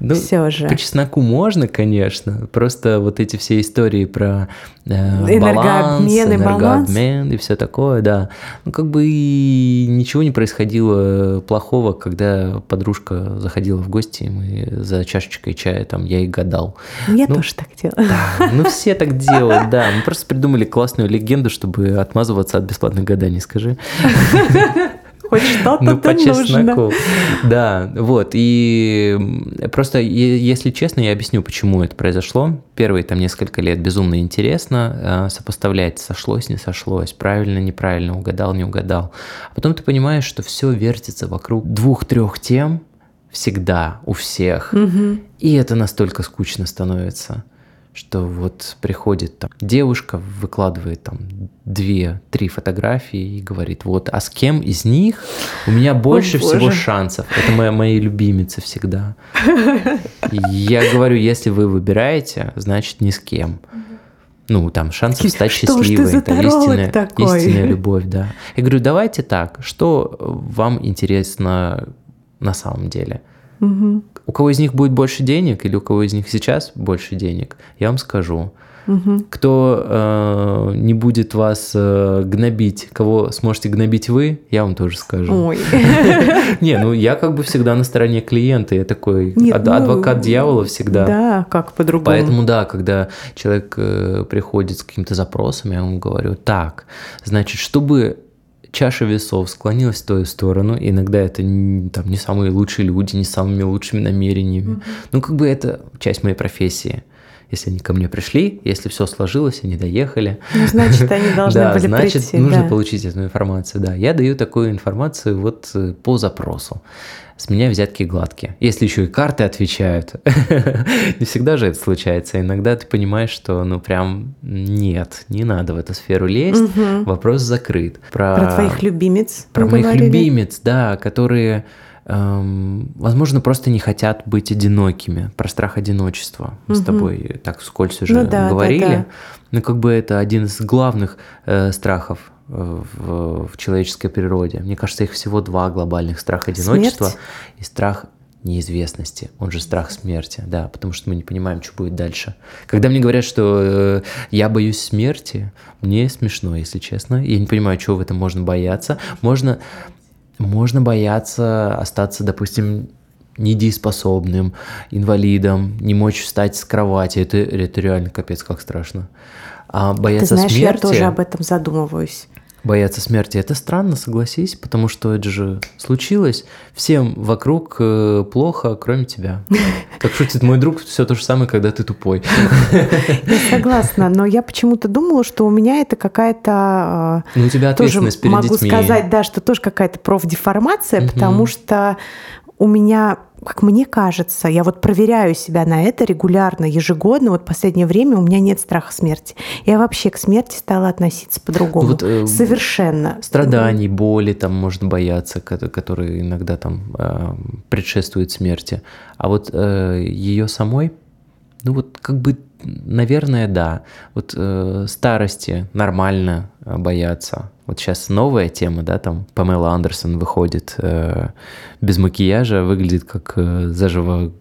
Ну, все же. По чесноку можно, конечно. Просто вот эти все истории про э, энергообмен, баланс, энергообмен и все такое, да. Ну, как бы и ничего не происходило плохого, когда подружка заходила в гости, и мы за чашечкой чая там я и гадал. Я ну, тоже так делаю. Да, ну все так делают, да. Мы просто придумали классную легенду, чтобы отмазываться от бесплатных гаданий, скажи. Хоть что-то ну, по чесноку. Да, вот. И просто, если честно, я объясню, почему это произошло. Первые там несколько лет безумно интересно а, сопоставлять, сошлось, не сошлось, правильно, неправильно, угадал, не угадал. А потом ты понимаешь, что все вертится вокруг двух-трех тем всегда, у всех. Угу. И это настолько скучно становится что вот приходит там девушка, выкладывает там две-три фотографии и говорит, вот, а с кем из них у меня больше О, всего шансов? Это моя, мои любимицы всегда. Я говорю, если вы выбираете, значит ни с кем. Ну, там, шансов стать что счастливой. это истинная, такой? истинная любовь, да. Я говорю, давайте так, что вам интересно на самом деле? Угу. У кого из них будет больше денег или у кого из них сейчас больше денег, я вам скажу. Угу. Кто э, не будет вас э, гнобить, кого сможете гнобить вы, я вам тоже скажу. Ой. Не, ну я как бы всегда на стороне клиента, я такой ну, адвокат дьявола всегда. Да, как по-другому. Поэтому да, когда человек э, приходит с каким-то запросом, я ему говорю, так, значит, чтобы чаша весов склонилась в твою сторону. Иногда это там, не самые лучшие люди, не самыми лучшими намерениями. Mm-hmm. Ну, как бы это часть моей профессии. Если они ко мне пришли, если все сложилось, они доехали. Ну, значит, они должны да, были значит, прийти. нужно да. получить эту информацию. Да, я даю такую информацию вот э, по запросу с меня взятки гладкие. Если еще и карты отвечают, не всегда же это случается. Иногда ты понимаешь, что ну прям нет, не надо в эту сферу лезть, угу. вопрос закрыт. Про, про твоих любимец. Про моих говорили. любимец, да, которые эм, возможно, просто не хотят быть одинокими, про страх одиночества. Мы угу. с тобой так вскользь уже ну, да, говорили. Да, да. Но как бы это один из главных э, страхов в, в человеческой природе. Мне кажется, их всего два глобальных: страх одиночества Смерть? и страх неизвестности, он же страх смерти, да, потому что мы не понимаем, что будет дальше. Когда мне говорят, что э, я боюсь смерти, мне смешно, если честно. Я не понимаю, чего в этом можно бояться. Можно, можно бояться остаться, допустим, недееспособным, инвалидом, не мочь встать с кровати. Это, это реально капец, как страшно. А бояться Ты знаешь, смерти... я тоже об этом задумываюсь бояться смерти. Это странно, согласись, потому что это же случилось. Всем вокруг э, плохо, кроме тебя. Как шутит мой друг, все то же самое, когда ты тупой. Я согласна, но я почему-то думала, что у меня это какая-то... Э, ну, у тебя ответственность тоже перед могу сказать, да, что тоже какая-то профдеформация, потому что у меня как мне кажется, я вот проверяю себя на это регулярно, ежегодно. Вот в последнее время у меня нет страха смерти. Я вообще к смерти стала относиться по-другому. Вот, э, Совершенно. Страданий, боли там можно бояться, которые иногда там э, предшествуют смерти. А вот э, ее самой Ну вот как бы, наверное, да. Вот э, старости нормально бояться. Вот сейчас новая тема, да, там Памела Андерсон выходит э, без макияжа, выглядит как э, заживо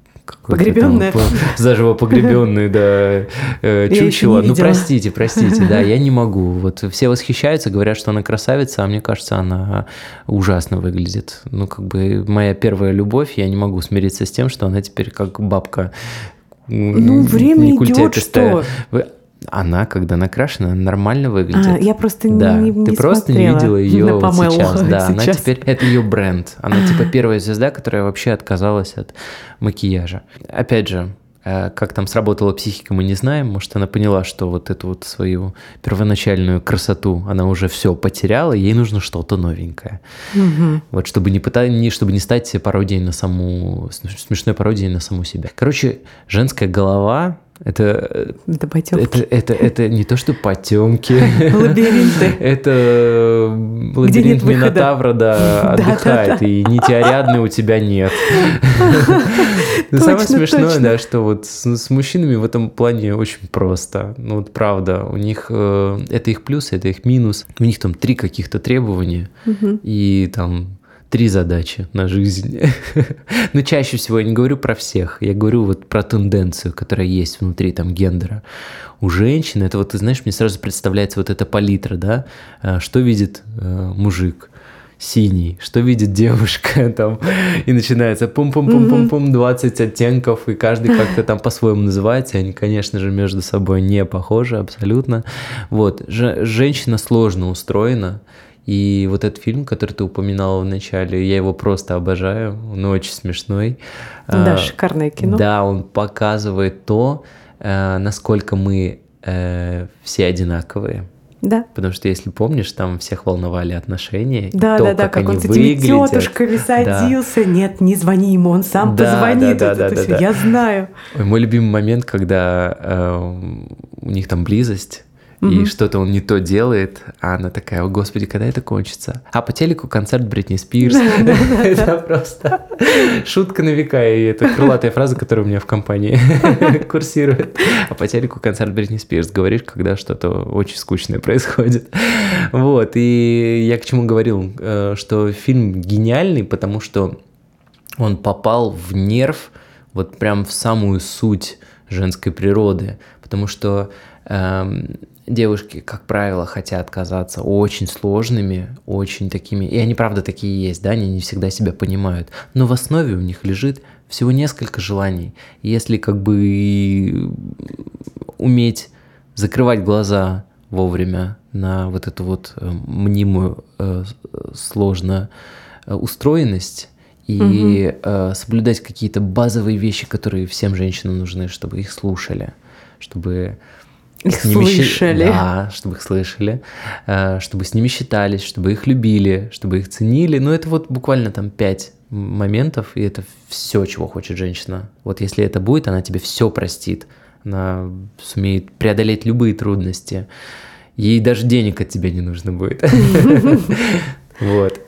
Погребенная. Там, заживо погребенные, да, э, чучело. Ну, простите, простите, да, я не могу. Вот все восхищаются, говорят, что она красавица, а мне кажется, она ужасно выглядит. Ну, как бы моя первая любовь, я не могу смириться с тем, что она теперь как бабка ну, время идет, что? Она, когда накрашена, нормально выглядит. А, я просто да. не, не Ты просто не видела ее вот сейчас. Да, сейчас. она теперь это ее бренд. Она типа первая звезда, которая вообще отказалась от макияжа. Опять же, э, как там сработала психика, мы не знаем. Может, она поняла, что вот эту вот свою первоначальную красоту она уже все потеряла, ей нужно что-то новенькое. Угу. Вот чтобы не, пыта... не, чтобы не стать пародией на саму... смешной пародией на саму себя. Короче, женская голова это, это потемки. Это, это, это не то, что потемки. Лабиринты. Это лабиринт Минотавра, да, отдыхает, и нити Ариадны у тебя нет. Самое смешное, да, что вот с мужчинами в этом плане очень просто. Ну вот правда, у них э, это их плюс, это их минус. У них там три каких-то требования, и там три задачи на жизнь. Но чаще всего я не говорю про всех, я говорю вот про тенденцию, которая есть внутри там гендера. У женщин это вот, ты знаешь, мне сразу представляется вот эта палитра, да, а, что видит э, мужик, синий, что видит девушка там, и начинается пум-пум-пум-пум-пум, 20 оттенков, и каждый как-то там по-своему называется, они, конечно же, между собой не похожи абсолютно. Вот, Ж- женщина сложно устроена, и вот этот фильм, который ты упоминала в начале, я его просто обожаю, он очень смешной. Да, а, шикарное кино. Да, он показывает то, э, насколько мы э, все одинаковые. Да. Потому что, если помнишь, там всех волновали отношения. Да, то, да, да, как, как он с этими выглядят. тетушками садился. Да. Нет, не звони ему, он сам да, позвонит. Да, да, да, да, да. Я знаю. Мой любимый момент, когда э, у них там близость, и что-то он не то делает, а она такая, о господи, когда это кончится? А по телеку концерт Бритни Спирс. Это просто шутка на века, и это крылатая фраза, которая у меня в компании курсирует. А по телеку концерт Бритни Спирс. Говоришь, когда что-то очень скучное происходит. Вот, и я к чему говорил, э, что фильм гениальный, потому что он попал в нерв, вот прям в самую суть женской природы, потому что эм, девушки, как правило, хотят казаться очень сложными, очень такими, и они правда такие есть, да, они не всегда себя понимают, но в основе у них лежит всего несколько желаний. Если как бы уметь закрывать глаза вовремя на вот эту вот э, мнимую э, сложно э, устроенность и угу. э, соблюдать какие-то базовые вещи, которые всем женщинам нужны, чтобы их слушали, чтобы их с ними слышали. Да, чтобы их слышали, э, чтобы с ними считались, чтобы их любили, чтобы их ценили. Ну, это вот буквально там пять моментов, и это все, чего хочет женщина. Вот если это будет, она тебе все простит. Она сумеет преодолеть любые трудности. Ей даже денег от тебя не нужно будет. Вот.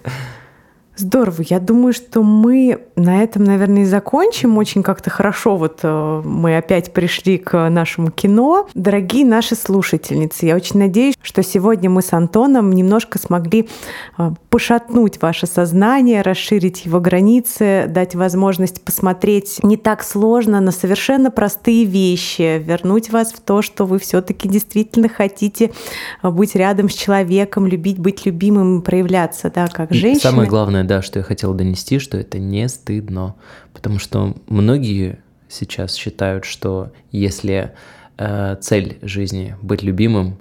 Здорово. Я думаю, что мы на этом, наверное, и закончим. Очень как-то хорошо вот э, мы опять пришли к нашему кино. Дорогие наши слушательницы, я очень надеюсь, что сегодня мы с Антоном немножко смогли э, пошатнуть ваше сознание, расширить его границы, дать возможность посмотреть не так сложно на совершенно простые вещи, вернуть вас в то, что вы все-таки действительно хотите э, быть рядом с человеком, любить быть любимым, проявляться, да, как женщина. Самое главное, да, что я хотел донести, что это не стыдно. Потому что многие сейчас считают, что если э, цель жизни быть любимым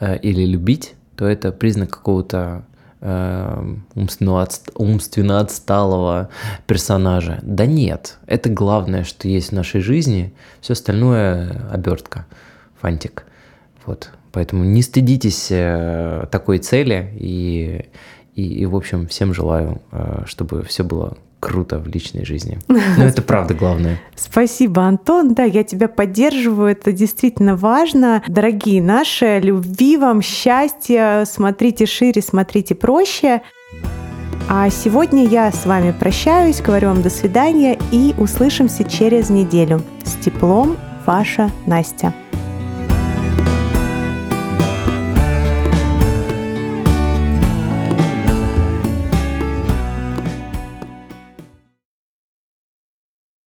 э, или любить, то это признак какого-то э, умственно, отст умственно отсталого персонажа. Да нет, это главное, что есть в нашей жизни, все остальное обертка, фантик. Вот. Поэтому не стыдитесь э, такой цели и и, и, в общем, всем желаю, э, чтобы все было круто в личной жизни. Но это правда главное. Спасибо, Антон. Да, я тебя поддерживаю. Это действительно важно. Дорогие наши, любви вам, счастья. Смотрите шире, смотрите проще. А сегодня я с вами прощаюсь, говорю вам до свидания и услышимся через неделю. С теплом Ваша Настя.